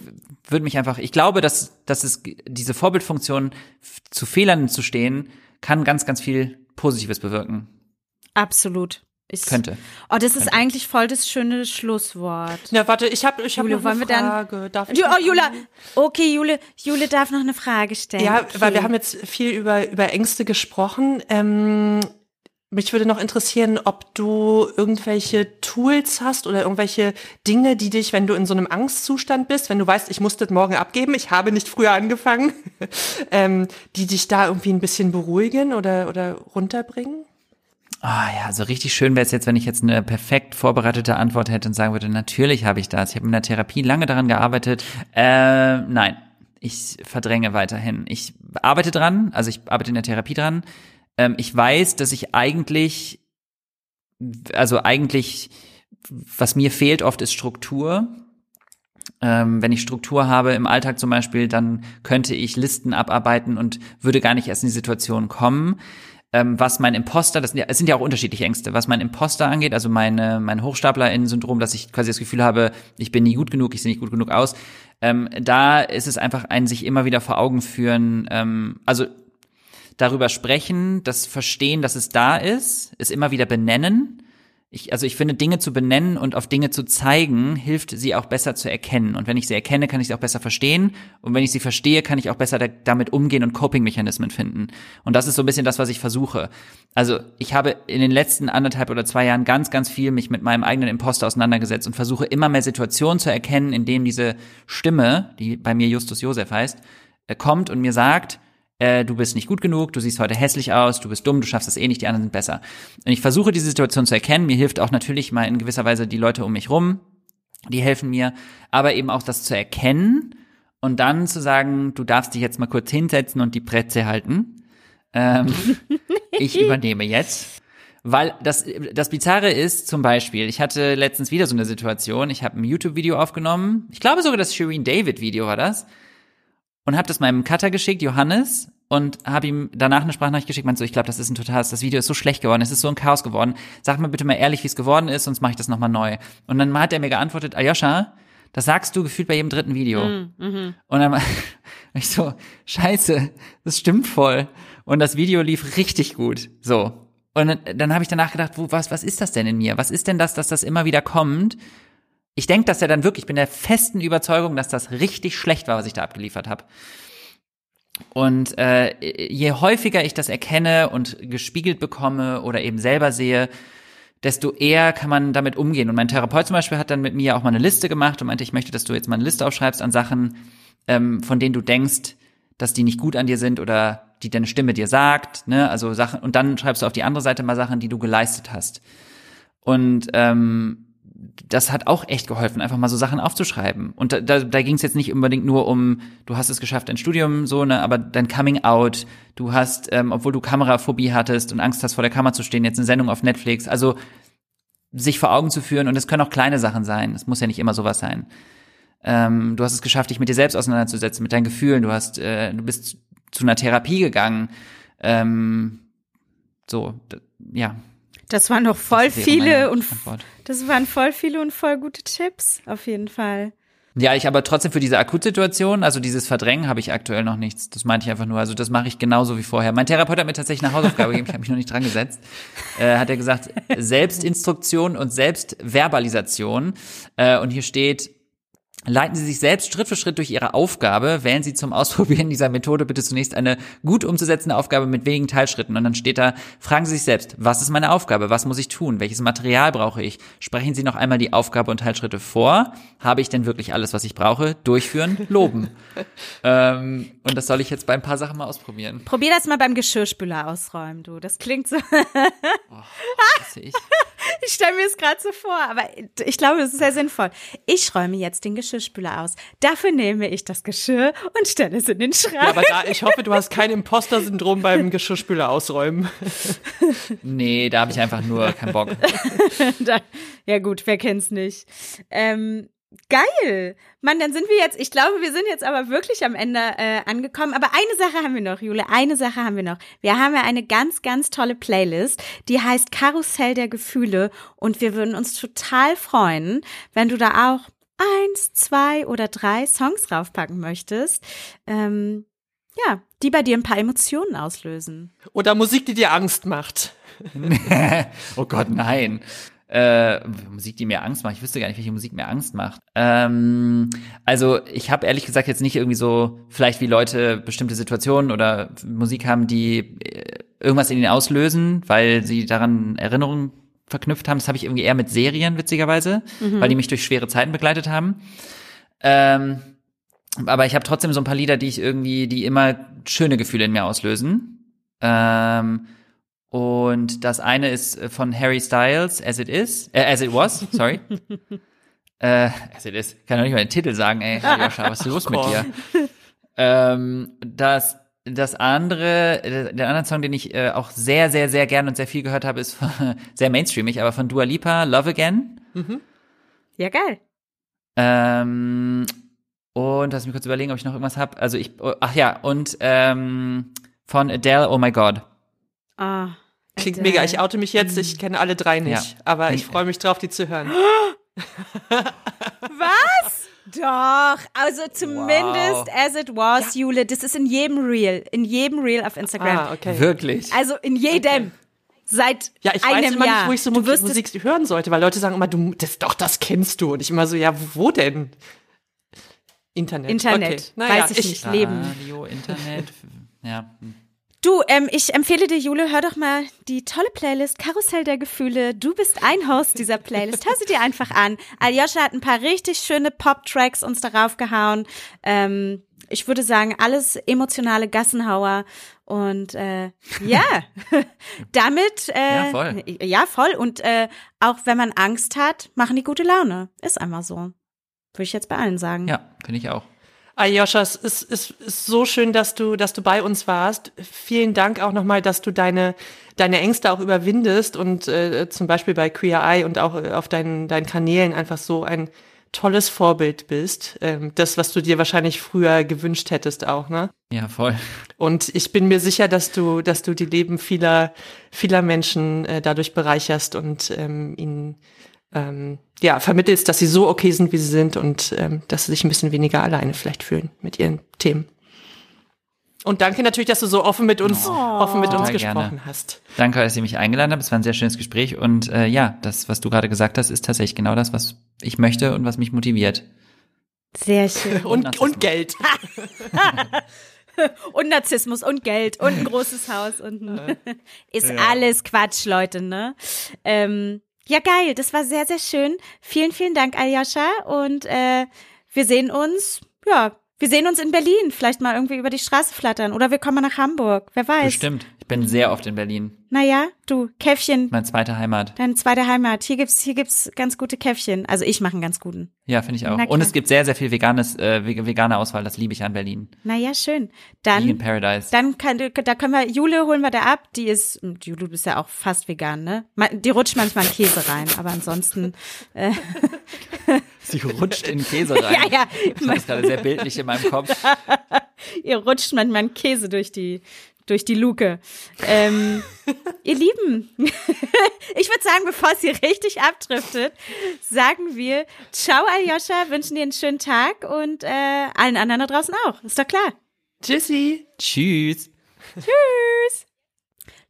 würde mich einfach, ich glaube, dass, dass es diese Vorbildfunktion zu Fehlern zu stehen, kann ganz, ganz viel Positives bewirken. Absolut. Ich, Könnte. Oh, das ist eigentlich voll das schöne Schlusswort. Na, warte, ich habe ich hab Jule, noch eine Frage. Darf ich Oh, Jule. Okay, Jule. Jule darf noch eine Frage stellen. Ja, okay. weil wir haben jetzt viel über, über Ängste gesprochen. Ähm, mich würde noch interessieren, ob du irgendwelche Tools hast oder irgendwelche Dinge, die dich, wenn du in so einem Angstzustand bist, wenn du weißt, ich muss das morgen abgeben, ich habe nicht früher angefangen, ähm, die dich da irgendwie ein bisschen beruhigen oder, oder runterbringen? Ah ja, so richtig schön wäre es jetzt, wenn ich jetzt eine perfekt vorbereitete Antwort hätte und sagen würde, natürlich habe ich das. Ich habe in der Therapie lange daran gearbeitet. Äh, nein, ich verdränge weiterhin. Ich arbeite dran, also ich arbeite in der Therapie dran. Ähm, ich weiß, dass ich eigentlich, also eigentlich, was mir fehlt oft ist Struktur. Ähm, wenn ich Struktur habe im Alltag zum Beispiel, dann könnte ich Listen abarbeiten und würde gar nicht erst in die Situation kommen. Ähm, was mein Imposter, das sind ja, es sind ja auch unterschiedliche Ängste, was mein Imposter angeht, also meine, mein Hochstapler-Syndrom, dass ich quasi das Gefühl habe, ich bin nie gut genug, ich sehe nicht gut genug aus, ähm, da ist es einfach ein sich immer wieder vor Augen führen, ähm, also darüber sprechen, das Verstehen, dass es da ist, es immer wieder benennen. Ich, also ich finde, Dinge zu benennen und auf Dinge zu zeigen, hilft sie auch besser zu erkennen. Und wenn ich sie erkenne, kann ich sie auch besser verstehen. Und wenn ich sie verstehe, kann ich auch besser da, damit umgehen und Coping-Mechanismen finden. Und das ist so ein bisschen das, was ich versuche. Also ich habe in den letzten anderthalb oder zwei Jahren ganz, ganz viel mich mit meinem eigenen Imposter auseinandergesetzt und versuche immer mehr Situationen zu erkennen, in denen diese Stimme, die bei mir Justus Josef heißt, äh, kommt und mir sagt, äh, du bist nicht gut genug, du siehst heute hässlich aus, du bist dumm, du schaffst das eh nicht, die anderen sind besser. Und ich versuche diese Situation zu erkennen. Mir hilft auch natürlich mal in gewisser Weise die Leute um mich rum, die helfen mir, aber eben auch das zu erkennen und dann zu sagen, du darfst dich jetzt mal kurz hinsetzen und die Presse halten. Ähm, ich übernehme jetzt. Weil das, das Bizarre ist zum Beispiel, ich hatte letztens wieder so eine Situation, ich habe ein YouTube-Video aufgenommen, ich glaube sogar das Shireen David-Video war das, und habe das meinem Cutter geschickt, Johannes, und habe ihm danach eine Sprachnachricht geschickt, meinte so, ich glaube, das ist ein totales, das Video ist so schlecht geworden, es ist so ein Chaos geworden. Sag mir bitte mal ehrlich, wie es geworden ist, sonst mache ich das nochmal neu. Und dann hat er mir geantwortet, Ayosha, das sagst du gefühlt bei jedem dritten Video. Und dann war ich so, scheiße, das stimmt voll. Und das Video lief richtig gut. So. Und dann, dann habe ich danach gedacht, wo, was, was ist das denn in mir? Was ist denn das, dass das immer wieder kommt? Ich denke, dass er dann wirklich, ich bin der festen Überzeugung, dass das richtig schlecht war, was ich da abgeliefert habe. Und äh, je häufiger ich das erkenne und gespiegelt bekomme oder eben selber sehe, desto eher kann man damit umgehen. Und mein Therapeut zum Beispiel hat dann mit mir auch mal eine Liste gemacht und meinte, ich möchte, dass du jetzt mal eine Liste aufschreibst an Sachen, ähm, von denen du denkst, dass die nicht gut an dir sind oder die deine Stimme dir sagt, ne? Also Sachen, und dann schreibst du auf die andere Seite mal Sachen, die du geleistet hast. Und ähm, das hat auch echt geholfen, einfach mal so Sachen aufzuschreiben. Und da, da, da ging es jetzt nicht unbedingt nur um, du hast es geschafft, dein Studium so, ne, aber dein Coming Out, du hast, ähm, obwohl du Kameraphobie hattest und Angst hast, vor der Kamera zu stehen, jetzt eine Sendung auf Netflix, also sich vor Augen zu führen und es können auch kleine Sachen sein, es muss ja nicht immer sowas sein. Ähm, du hast es geschafft, dich mit dir selbst auseinanderzusetzen, mit deinen Gefühlen, du hast, äh, du bist zu einer Therapie gegangen, ähm, so, ja. Das waren noch voll viele und Antwort. das waren voll viele und voll gute Tipps, auf jeden Fall. Ja, ich aber trotzdem für diese Akutsituation, also dieses Verdrängen, habe ich aktuell noch nichts. Das meinte ich einfach nur. Also das mache ich genauso wie vorher. Mein Therapeut hat mir tatsächlich eine Hausaufgabe gegeben, ich habe mich noch nicht dran gesetzt. Äh, hat er gesagt, Selbstinstruktion und Selbstverbalisation. Äh, und hier steht, Leiten Sie sich selbst Schritt für Schritt durch Ihre Aufgabe. Wählen Sie zum Ausprobieren dieser Methode bitte zunächst eine gut umzusetzende Aufgabe mit wenigen Teilschritten. Und dann steht da, fragen Sie sich selbst, was ist meine Aufgabe? Was muss ich tun? Welches Material brauche ich? Sprechen Sie noch einmal die Aufgabe und Teilschritte vor. Habe ich denn wirklich alles, was ich brauche? Durchführen, loben. ähm, und das soll ich jetzt bei ein paar Sachen mal ausprobieren. Probier das mal beim Geschirrspüler ausräumen, du. Das klingt so. Das sehe ich. Ich stelle mir es gerade so vor, aber ich glaube, es ist sehr sinnvoll. Ich räume jetzt den Geschirrspüler aus. Dafür nehme ich das Geschirr und stelle es in den Schrank. Ja, aber da, ich hoffe, du hast kein Imposter-Syndrom beim Geschirrspüler ausräumen. Nee, da habe ich einfach nur keinen Bock. Da- ja gut, wer kennt's nicht. Ähm, geil. Mann, dann sind wir jetzt, ich glaube, wir sind jetzt aber wirklich am Ende äh, angekommen. Aber eine Sache haben wir noch, Jule, eine Sache haben wir noch. Wir haben ja eine ganz, ganz tolle Playlist, die heißt Karussell der Gefühle. Und wir würden uns total freuen, wenn du da auch eins, zwei oder drei Songs draufpacken möchtest. Ähm, ja, die bei dir ein paar Emotionen auslösen. Oder Musik, die dir Angst macht. oh Gott, nein. Äh, Musik, die mir Angst macht. Ich wüsste gar nicht, welche Musik mir Angst macht. Ähm, also ich habe ehrlich gesagt jetzt nicht irgendwie so, vielleicht wie Leute bestimmte Situationen oder Musik haben, die äh, irgendwas in ihnen auslösen, weil sie daran Erinnerungen verknüpft haben. Das habe ich irgendwie eher mit Serien, witzigerweise, weil die mich durch schwere Zeiten begleitet haben. Ähm, aber ich habe trotzdem so ein paar Lieder, die ich irgendwie, die immer schöne Gefühle in mir auslösen. Ähm, und das eine ist äh, von Harry Styles, As It Is, äh, As It Was, sorry. äh, As It Is. Kann doch nicht mal den Titel sagen, ey, Joscha, was ist los mit dir? Ähm, das, das andere, der andere Song, den ich äh, auch sehr, sehr, sehr gern und sehr viel gehört habe, ist von, sehr mainstreamig, aber von Dua Lipa, Love Again. Ja, geil. Ähm, und lass mich kurz überlegen, ob ich noch irgendwas habe. Also ich, oh, ach ja, und ähm, von Adele, Oh My God. Ah, Klingt Adele. mega. Ich oute mich jetzt. Ich kenne alle drei nicht. Ja. Aber ich freue mich drauf, die zu hören. Was? Doch, also zumindest Wow. as it was, Jule, das ist in jedem Reel, in jedem Reel auf Instagram. Ah, okay. Wirklich. Also in jedem. Seit Ja, ich einem weiß immer Jahr. nicht, wo ich so du Mu- wirst es, Musik hören sollte, weil Leute sagen immer, du, das, doch, das kennst du. Und ich immer so, ja, wo denn? Internet. Internet. Okay. Naja, Weiß ich nicht. Ah. Leben. Radio, Internet, ja. Du, ähm, ich empfehle dir, Jule, hör doch mal die tolle Playlist Karussell der Gefühle. Du bist ein Host dieser Playlist. Hör sie dir einfach an. Aljoscha hat ein paar richtig schöne Pop-Tracks uns darauf gehauen. Ähm, ich würde sagen, alles emotionale Gassenhauer. Und äh, ja, damit äh, Ja, voll. Ja, voll. Und äh, auch wenn man Angst hat, machen die gute Laune. Ist einfach so. Würde ich jetzt bei allen sagen. Ja, finde ich auch. Ayosha, es ist, ist, ist so schön, dass du, dass du bei uns warst. Vielen Dank auch nochmal, dass du deine, deine Ängste auch überwindest und äh, zum Beispiel bei Queer Eye und auch äh, auf deinen, deinen Kanälen einfach so ein tolles Vorbild bist. Ähm, das, was du dir wahrscheinlich früher gewünscht hättest auch, ne? Ja, voll. Und ich bin mir sicher, dass du, dass du die Leben vieler, vieler Menschen äh, dadurch bereicherst und ähm, ihnen ähm, ja, vermittelst, dass sie so okay sind, wie sie sind und ähm, dass sie sich ein bisschen weniger alleine vielleicht fühlen mit ihren Themen. Und danke natürlich, dass du so offen mit uns, offen mit uns gesprochen gerne. hast. Danke, dass ihr mich eingeladen habt. Es war ein sehr schönes Gespräch. Und äh, ja, das, was du gerade gesagt hast, ist tatsächlich genau das, was ich möchte und was mich motiviert. Sehr schön. Und, Narzissmus. und Geld. Und Narzissmus und Geld und ein großes Haus und ein ist alles Quatsch, Leute, ne? Ähm, ja, geil, das war sehr, sehr schön. Vielen, vielen Dank, Aljoscha. Und äh, wir sehen uns, ja, wir sehen uns in Berlin. Vielleicht mal irgendwie über die Straße flattern. Oder wir kommen nach Hamburg. Wer weiß. Bestimmt. Ich bin sehr oft in Berlin. Naja, du, Käffchen, Meine zweite Heimat. deine zweite Heimat. Hier gibt's, hier gibt's ganz gute Käffchen. Also ich mache einen ganz guten. Ja, finde ich auch. Und es gibt sehr, sehr viel veganes, äh, veg- vegane Auswahl. Das liebe ich an Berlin. Naja, schön. Vegan Dann, Paradise. dann kann, da können wir, Jule holen wir da ab. Die ist, Jule, du bist ja auch fast vegan, ne? Die rutscht manchmal in Käse rein, aber ansonsten, Sie rutscht in Käse rein. ja, ja, das gerade sehr bildlich in meinem Kopf. ihr rutscht manchmal Käse durch die, durch die Luke. Ähm, ihr Lieben, ich würde sagen, bevor es hier richtig abdriftet, sagen wir Ciao, Aljoscha, wünschen dir einen schönen Tag und äh, allen anderen da draußen auch. Ist doch klar. Tschüssi. Tschüss. Tschüss.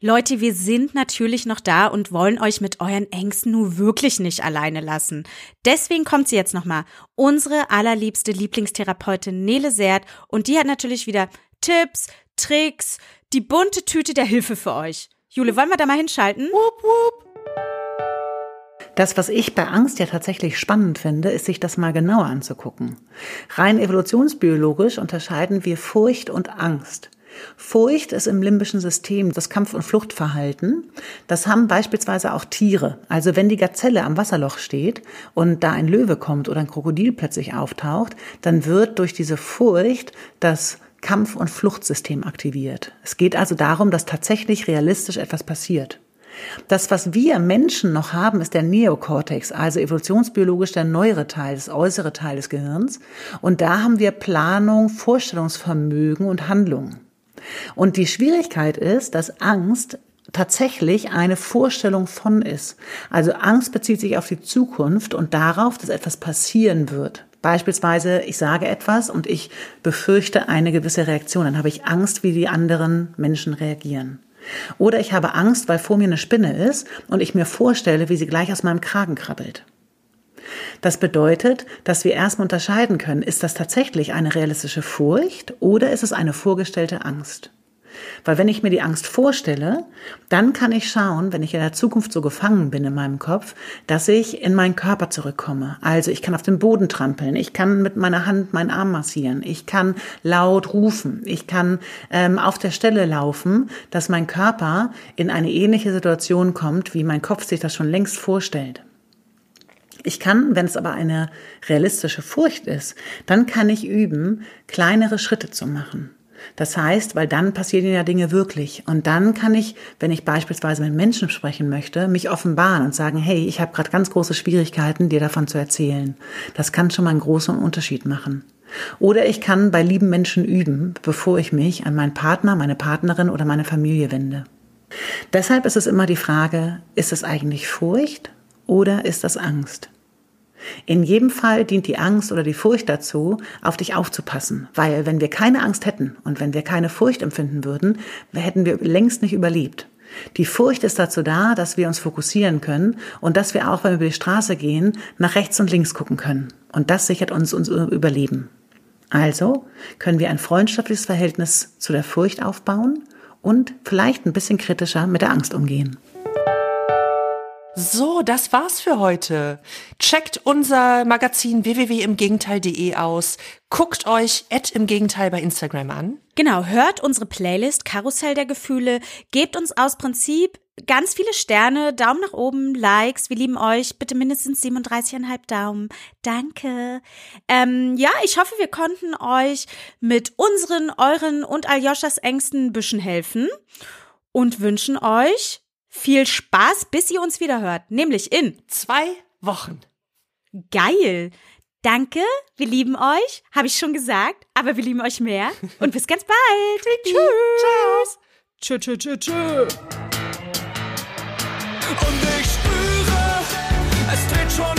Leute, wir sind natürlich noch da und wollen euch mit euren Ängsten nur wirklich nicht alleine lassen. Deswegen kommt sie jetzt nochmal. Unsere allerliebste Lieblingstherapeutin Nele Sert und die hat natürlich wieder Tipps, Tricks, die bunte Tüte der Hilfe für euch. Jule, wollen wir da mal hinschalten? Wupp, wupp. Das, was ich bei Angst ja tatsächlich spannend finde, ist sich das mal genauer anzugucken. Rein evolutionsbiologisch unterscheiden wir Furcht und Angst. Furcht ist im limbischen System das Kampf- und Fluchtverhalten. Das haben beispielsweise auch Tiere. Also wenn die Gazelle am Wasserloch steht und da ein Löwe kommt oder ein Krokodil plötzlich auftaucht, dann wird durch diese Furcht das Kampf- und Fluchtsystem aktiviert. Es geht also darum, dass tatsächlich realistisch etwas passiert. Das, was wir Menschen noch haben, ist der Neokortex, also evolutionsbiologisch der neuere Teil, das äußere Teil des Gehirns. Und da haben wir Planung, Vorstellungsvermögen und Handlungen. Und die Schwierigkeit ist, dass Angst tatsächlich eine Vorstellung von ist. Also Angst bezieht sich auf die Zukunft und darauf, dass etwas passieren wird. Beispielsweise, ich sage etwas und ich befürchte eine gewisse Reaktion. Dann habe ich Angst, wie die anderen Menschen reagieren. Oder ich habe Angst, weil vor mir eine Spinne ist und ich mir vorstelle, wie sie gleich aus meinem Kragen krabbelt. Das bedeutet, dass wir erstmal unterscheiden können, ist das tatsächlich eine realistische Furcht oder ist es eine vorgestellte Angst? Weil wenn ich mir die Angst vorstelle, dann kann ich schauen, wenn ich in der Zukunft so gefangen bin in meinem Kopf, dass ich in meinen Körper zurückkomme. Also ich kann auf den Boden trampeln, ich kann mit meiner Hand meinen Arm massieren, ich kann laut rufen, ich kann ähm, auf der Stelle laufen, dass mein Körper in eine ähnliche Situation kommt, wie mein Kopf sich das schon längst vorstellt. Ich kann, wenn es aber eine realistische Furcht ist, dann kann ich üben, kleinere Schritte zu machen. Das heißt, weil dann passieren ja Dinge wirklich. Und dann kann ich, wenn ich beispielsweise mit Menschen sprechen möchte, mich offenbaren und sagen, hey, ich habe gerade ganz große Schwierigkeiten, dir davon zu erzählen. Das kann schon mal einen großen Unterschied machen. Oder ich kann bei lieben Menschen üben, bevor ich mich an meinen Partner, meine Partnerin oder meine Familie wende. Deshalb ist es immer die Frage, ist es eigentlich Furcht oder ist das Angst? In jedem Fall dient die Angst oder die Furcht dazu, auf dich aufzupassen, weil wenn wir keine Angst hätten und wenn wir keine Furcht empfinden würden, hätten wir längst nicht überlebt. Die Furcht ist dazu da, dass wir uns fokussieren können und dass wir auch, wenn wir über die Straße gehen, nach rechts und links gucken können. Und das sichert uns unser Überleben. Also können wir ein freundschaftliches Verhältnis zu der Furcht aufbauen und vielleicht ein bisschen kritischer mit der Angst umgehen. So, das war's für heute. Checkt unser Magazin www.imgegenteil.de aus. Guckt euch im Gegenteil bei Instagram an. Genau, hört unsere Playlist Karussell der Gefühle, gebt uns aus Prinzip ganz viele Sterne, Daumen nach oben, Likes, wir lieben euch, bitte mindestens 37,5 Daumen. Danke. Ähm, ja, ich hoffe, wir konnten euch mit unseren, euren und Aljoschas Ängsten ein bisschen helfen und wünschen euch viel Spaß, bis ihr uns wieder hört, nämlich in Zwei Wochen. Geil. Danke, wir lieben euch, habe ich schon gesagt, aber wir lieben euch mehr und bis ganz bald. Tschüss. Tschö, tschö, tschö, tschö. Und ich spüre, es dreht schon